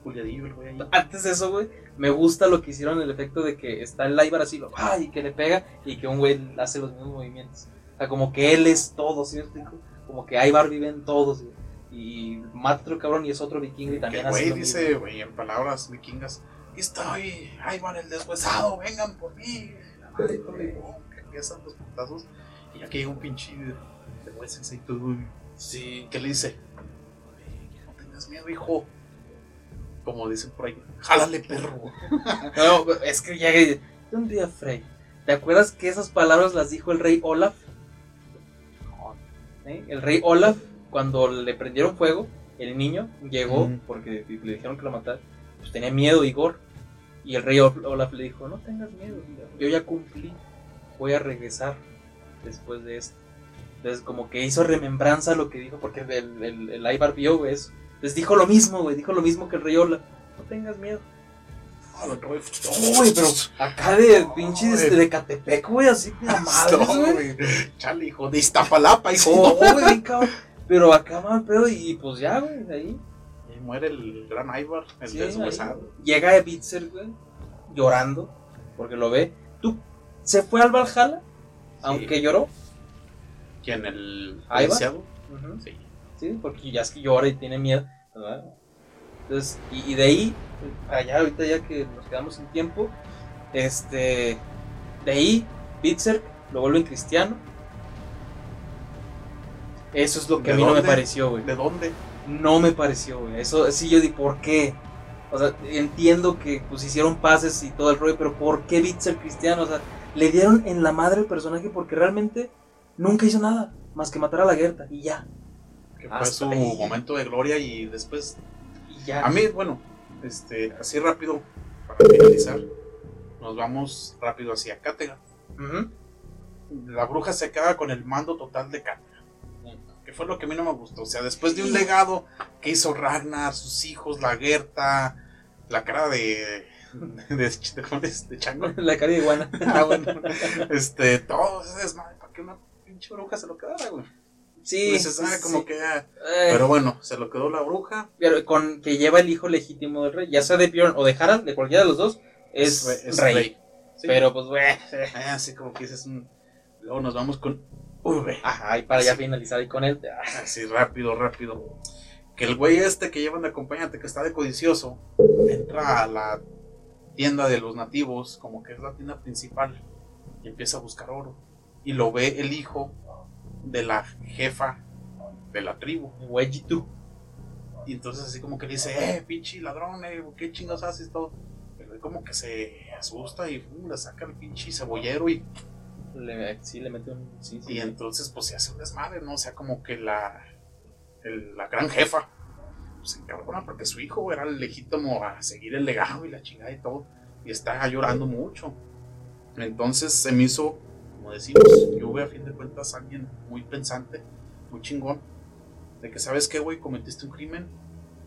Speaker 2: Juliadillo, el güey.
Speaker 1: Antes de eso, güey, me gusta lo que hicieron, el efecto de que está el Ivar así, lo, ¡ay! que le pega y que un güey hace los mismos movimientos. O sea, como que él es todo, ¿sí me explico? Como que Ivar vive en todos, güey. y mata otro cabrón y es otro vikingo y también
Speaker 2: el
Speaker 1: hace
Speaker 2: güey dice, güey, en palabras vikingas, estoy, van el deshuesado, vengan por mí. Y pum, que empiezan los putazos. Y aquí llega un pinche de, huesos y todo. y- Sí, ¿qué le dice? No tengas miedo, hijo. Como dicen por ahí, jálale, perro.
Speaker 1: No, es que ya un día Frey. ¿Te acuerdas que esas palabras las dijo el rey Olaf? ¿Eh? El rey Olaf, cuando le prendieron fuego, el niño llegó porque le dijeron que lo matara. Pues tenía miedo Igor. Y el rey Ol- Olaf le dijo: No tengas miedo, yo ya cumplí. Voy a regresar después de esto. Entonces, como que hizo remembranza lo que dijo, porque el, el, el Ivar vio eso. Entonces dijo lo mismo, güey. Dijo lo mismo que el rey Olaf: No tengas miedo.
Speaker 2: Ah, lo que voy-
Speaker 1: Uy, pero acá de pinche
Speaker 2: No,
Speaker 1: de, de Catepec, güey, así de la madre,
Speaker 2: No,
Speaker 1: güey.
Speaker 2: Chale, hijo de Iztapalapa, hijo.
Speaker 1: No, güey, cabrón. Pero acá mal pedo y pues ya, güey, ahí.
Speaker 2: Y muere el gran Ivar, el
Speaker 1: Sí,
Speaker 2: deshuesado.
Speaker 1: Llega Bitzer, güey, llorando, porque lo ve. ¿Tú se fue al Valhalla? Aunque lloró.
Speaker 2: ¿Quién? ¿El
Speaker 1: Ivar?
Speaker 2: Sí.
Speaker 1: Sí, porque ya es que llora y tiene miedo. ¿verdad? Entonces, y, y de ahí, para allá, ahorita ya que nos quedamos sin tiempo, este, de ahí, Bitzer lo vuelven cristiano. Eso es lo que
Speaker 2: ¿De
Speaker 1: a mí no me pareció, güey.
Speaker 2: ¿De dónde?
Speaker 1: No me pareció, güey. Eso sí yo di, ¿por qué? O sea, entiendo que pues hicieron pases y todo el rollo, pero ¿por qué Bitzer cristiano? O sea, le dieron en la madre el personaje porque realmente nunca hizo nada más que matar a la Gerta y ya.
Speaker 2: Que fue
Speaker 1: Hasta
Speaker 2: su
Speaker 1: ahí.
Speaker 2: momento de gloria y después
Speaker 1: Y ya.
Speaker 2: A mí, bueno, este, así rápido, para finalizar, nos vamos rápido hacia.
Speaker 1: Ujú.
Speaker 2: La bruja se acaba con el mando total de Cátega. Que fue lo que a mí no me gustó. O sea, después de un legado que hizo Ragnar, sus hijos, la Gerta, la cara de. de, de, de chango.
Speaker 1: La cara de iguana.
Speaker 2: Ah, bueno, este, todo ese desmadre, para que una pinche bruja se lo quedara, güey.
Speaker 1: Sí.
Speaker 2: Ah,
Speaker 1: sí,
Speaker 2: como
Speaker 1: sí.
Speaker 2: que. ah,
Speaker 1: Eh,
Speaker 2: Pero bueno, se lo quedó la bruja.
Speaker 1: pero con que lleva el hijo legítimo del rey, ya sea de Bjorn o de Harald, de cualquiera de los dos, es,
Speaker 2: es
Speaker 1: rey.
Speaker 2: Sí.
Speaker 1: Pero pues, güey.
Speaker 2: Ah, así como que dices, mm, luego nos vamos con V.
Speaker 1: Ajá, y para ya finalizar ahí con él. ah,
Speaker 2: Así rápido, rápido. Que el güey este que llevan de acompañante, que está de codicioso, entra a la tienda de los nativos, como que es la tienda principal, y empieza a buscar oro. Y lo ve el hijo de la jefa de la tribu.
Speaker 1: G2.
Speaker 2: Y entonces así como que le dice, eh, pinche ladrón, eh, ¿qué chingados haces todo? Pero como que se asusta y pum, le saca el pinche cebollero y
Speaker 1: Le, sí, le mete un. Sí, sí.
Speaker 2: Y entonces, pues se hace un desmadre, ¿no? O sea, como que la, el- la gran jefa pues, se encabrona porque su hijo era el legítimo a seguir el legado y la chingada y todo. Y está llorando mucho. Entonces se me hizo, como decimos, yo voy a fin de cuentas alguien muy pensante, muy chingón. De que, ¿sabes qué, güey? Cometiste un crimen.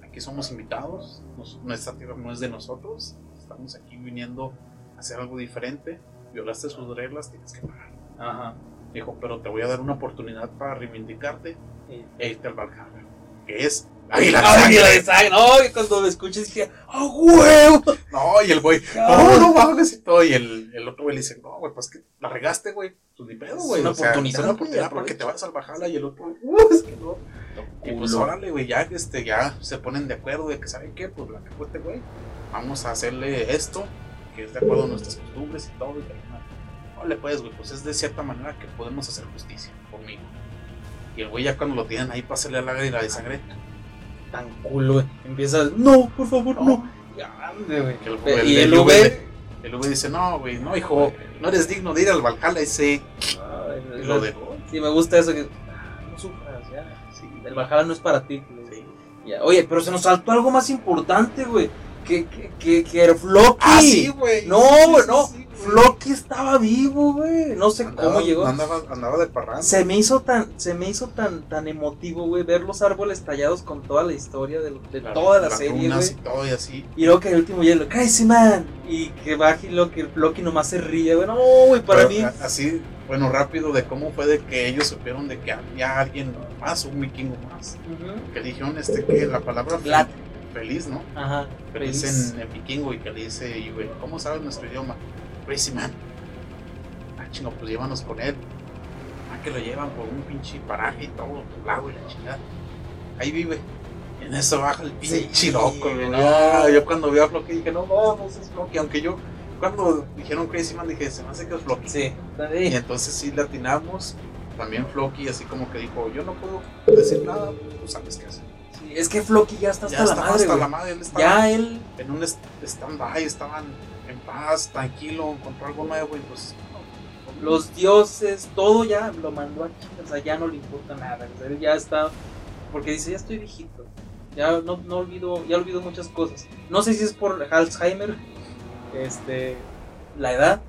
Speaker 2: Aquí somos invitados. nos- nuestra tierra no es de nosotros. Estamos aquí viniendo a hacer algo diferente. Violaste sus reglas, tienes que pagar.
Speaker 1: Ajá.
Speaker 2: Dijo, pero te voy a dar una oportunidad para reivindicarte
Speaker 1: Y-
Speaker 2: e irte al Valhalla. Que es Águila de
Speaker 1: ¡Ay,
Speaker 2: Sangre.
Speaker 1: la de sangre! ¡No! Y cuando me escuché dije, ¡ah, huevo!
Speaker 2: No, y el güey, no, no mames y todo. Y el, el otro güey le dice, no, güey, pues que la regaste, güey. Pues ni pedo,
Speaker 1: Es
Speaker 2: güey.
Speaker 1: una
Speaker 2: O sea,
Speaker 1: oportunidad,
Speaker 2: es una
Speaker 1: güey,
Speaker 2: oportunidad para que te vayas al Valhalla. Y el otro, uh, es que no. Y pues órale, güey, ya, este, ya se ponen de acuerdo de que, ¿saben qué? Pues la que fue este güey, vamos a hacerle esto, que es de acuerdo a nuestras costumbres y todo. Y no. Órale, pues, güey, pues es de cierta manera que podemos hacer justicia conmigo. Y el güey ya cuando lo tienen ahí para hacerle la águila de sangre,
Speaker 1: Tan culo, güey. Empieza, ¡no, por favor, no! Grande, güey.
Speaker 2: Que el- el-
Speaker 1: y
Speaker 2: el
Speaker 1: el V.
Speaker 2: V el güey dice, no, güey, no, hijo, no eres digno de ir al Valhalla ese.
Speaker 1: Ay,
Speaker 2: Y lo dejó.
Speaker 1: Sí, me gusta eso que. ah, No sufras, ya.
Speaker 2: Sí.
Speaker 1: El Valhalla no es para ti.
Speaker 2: Sí.
Speaker 1: Ya. Oye, pero se nos saltó algo más importante, güey. Que, que, que, que era Floki.
Speaker 2: Ah, sí, güey.
Speaker 1: No,
Speaker 2: Sí,
Speaker 1: güey,
Speaker 2: sí,
Speaker 1: no. Floki estaba vivo, güey. No sé
Speaker 2: Andaba-
Speaker 1: cómo llegó.
Speaker 2: Andaba, andaba de parranda.
Speaker 1: Se me hizo tan, se me hizo tan, tan emotivo, güey, ver los árboles tallados con toda la historia de, de
Speaker 2: La-
Speaker 1: toda la serie, güey.
Speaker 2: y todo y así.
Speaker 1: Y luego que el último hielo, Crazy Man. Y que baje y lo que Loki nomás se ríe, güey. No, güey, para
Speaker 2: Pero,
Speaker 1: mí.
Speaker 2: Así, bueno, rápido de cómo fue de que ellos supieron de que había alguien más, un vikingo más.
Speaker 1: Ujú.
Speaker 2: Que dijeron este que la palabra feliz, ¿no?
Speaker 1: Ajá.
Speaker 2: Feliz
Speaker 1: feliz.
Speaker 2: en, en vikingo y que le dice, güey, ¿cómo sabes nuestro idioma? Crazy man. Ah, chingo, pues llévanos con él. Ah, que lo llevan por un pinche paraje y todo, lado y la chingada. ahí vive. En eso baja el pinche
Speaker 1: Sí,
Speaker 2: loco, güey.
Speaker 1: güey.
Speaker 2: No, yo cuando vi a Floki dije, no, no, no es Floki. Aunque yo, cuando dijeron Crazy Man, dije, se me hace que es Floki.
Speaker 1: Sí.
Speaker 2: Y entonces sí le atinamos. También Floki, así como que dijo, yo no puedo decir nada, tú sabes qué hacer.
Speaker 1: Es que Floki ya está hasta
Speaker 2: ya
Speaker 1: la madre.
Speaker 2: hasta la madre, él estaba
Speaker 1: Ya él.
Speaker 2: en un stand-by, estaban en paz, tranquilo, encontró algo nuevo y pues. no,
Speaker 1: los dioses, todo ya lo mandó a o sea, ya no le importa nada, o sea, él ya está, porque dice, ya estoy viejito, ya no, no olvido, ya olvido muchas cosas, no sé si es por Alzheimer, este, la edad,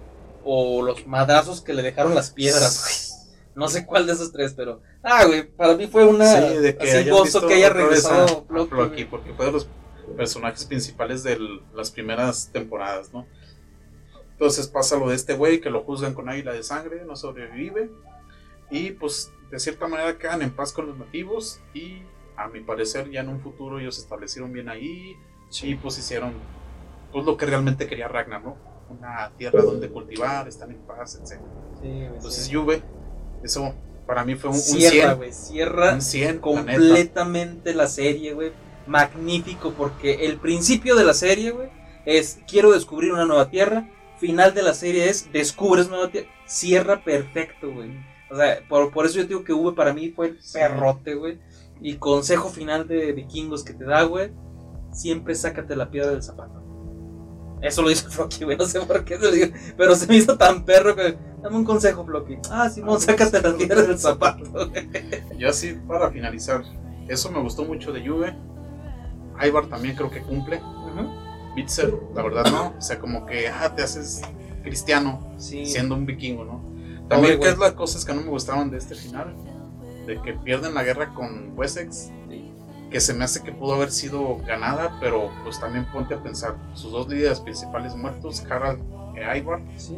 Speaker 1: o los madrazos que le dejaron las piedras, no sé cuál de esos tres, pero, ah, güey, para mí fue una,
Speaker 2: Sí, de que
Speaker 1: así gozo que haya
Speaker 2: a-
Speaker 1: regresado
Speaker 2: a
Speaker 1: Floki,
Speaker 2: porque fue de los personajes principales de las primeras temporadas, ¿no? Entonces pasa lo de este güey que lo juzgan con águila de sangre, no sobrevive. Y pues de cierta manera quedan en paz con los nativos. Y a mi parecer ya en un futuro ellos se establecieron bien ahí. Y pues hicieron pues lo que realmente quería Ragnar, ¿no? Una tierra donde cultivar, están en paz, etc.
Speaker 1: Sí, güey,
Speaker 2: Entonces
Speaker 1: sí.
Speaker 2: Juve, eso para mí fue un, un
Speaker 1: cierra,
Speaker 2: 100.
Speaker 1: güey, cierra
Speaker 2: Un 100, la neta.
Speaker 1: completamente la, serie, güey. Magnífico, porque el principio de la serie, güey, es quiero descubrir una nueva tierra. Final de la serie es descubres nueva tierra. Cierra perfecto, güey. O sea, por, por eso yo digo que V para mí fue el perrote, güey. Y consejo final de vikingos que te da, güey. Siempre sácate la piedra del zapato. Eso lo dice Floki, güey. No sé por qué se lo digo. Pero se me hizo tan perro que. Dame un consejo, Floki. Ah, Simón, sácate la
Speaker 2: sí,
Speaker 1: piedra del zapato.
Speaker 2: Yo así para finalizar, eso me gustó mucho de Juve. Ivar también creo que cumple. Bitzer, la verdad no. O sea, como que ah, te haces cristiano
Speaker 1: Sí.
Speaker 2: siendo un vikingo, ¿no? También. ¿qué es las cosas que no me gustaban de este final? De que pierden la guerra con Wessex. Que se me hace que pudo haber sido ganada, pero pues también ponte a pensar, sus dos líderes principales muertos, Harald e Ivar,
Speaker 1: Sí.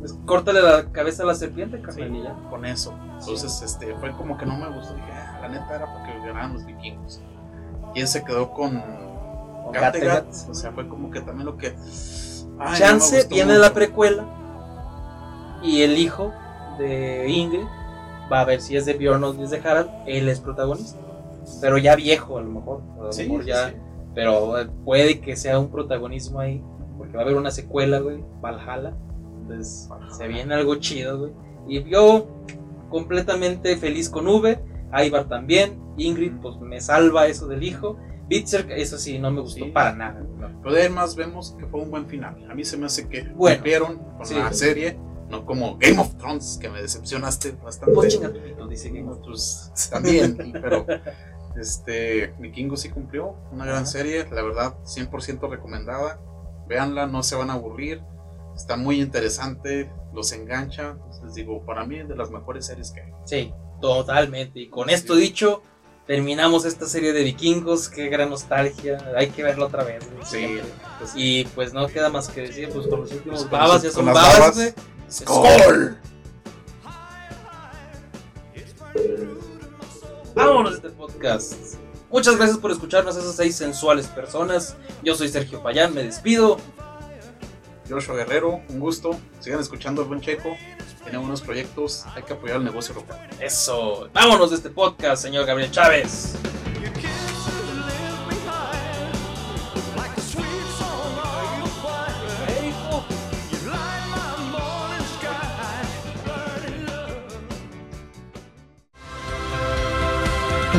Speaker 1: Pues, córtale la cabeza a la serpiente,
Speaker 2: sí,
Speaker 1: y ya.
Speaker 2: con eso. Entonces, este, fue como que no me gustó. Dije, ah, la neta era porque ganaran los vikingos. Y él se quedó con
Speaker 1: Con
Speaker 2: Kattegat. O sea, fue como que también lo que. ay,
Speaker 1: Chance viene
Speaker 2: mucho.
Speaker 1: la precuela y el hijo de Ingrid va a ver si es de Bjorn o si es de Harald, él es protagonista. Pero ya viejo a lo mejor, a lo
Speaker 2: Sí,
Speaker 1: mejor
Speaker 2: sí,
Speaker 1: ya,
Speaker 2: sí.
Speaker 1: pero eh, puede que sea un protagonismo ahí, porque va a haber una secuela, güey, Valhalla. Entonces,
Speaker 2: Valhalla.
Speaker 1: se viene algo chido, güey. Y yo completamente feliz con V, Ivar también, Ingrid pues me salva eso del hijo. Bitzer, eso sí, no me gustó
Speaker 2: Sí.
Speaker 1: para nada. no.
Speaker 2: Pero además vemos que fue un buen final. A mí se me hace que
Speaker 1: Bueno,
Speaker 2: cumplieron con
Speaker 1: sí.
Speaker 2: la serie, no como Game of Thrones, que me decepcionaste bastante.
Speaker 1: Pues chinga tu pito, dice que
Speaker 2: Pues, también, pero este Vikingo sí cumplió, una gran
Speaker 1: Ajá.
Speaker 2: serie, la verdad, 100% recomendada. Véanla, no se van a aburrir. Está muy interesante, los engancha. Les digo, para mí es de las mejores series que hay.
Speaker 1: Sí, totalmente. Y con
Speaker 2: Sí.
Speaker 1: esto dicho, terminamos esta serie de vikingos. Qué gran nostalgia. Hay que verla otra vez.
Speaker 2: Sí, pues,
Speaker 1: Y pues no queda más que decir, pues con los últimos
Speaker 2: Pues
Speaker 1: babas, ya son babas,
Speaker 2: babas.
Speaker 1: Vámonos de este podcast. Muchas gracias por escucharnos esas seis sensuales personas. Yo soy Sergio Payán, me despido.
Speaker 2: Joshua Guerrero, un gusto. Sigan escuchando el buen Checo. Tiene buenos proyectos, hay que apoyar el negocio local.
Speaker 1: Eso. Vámonos de este podcast, señor Gabriel Chávez.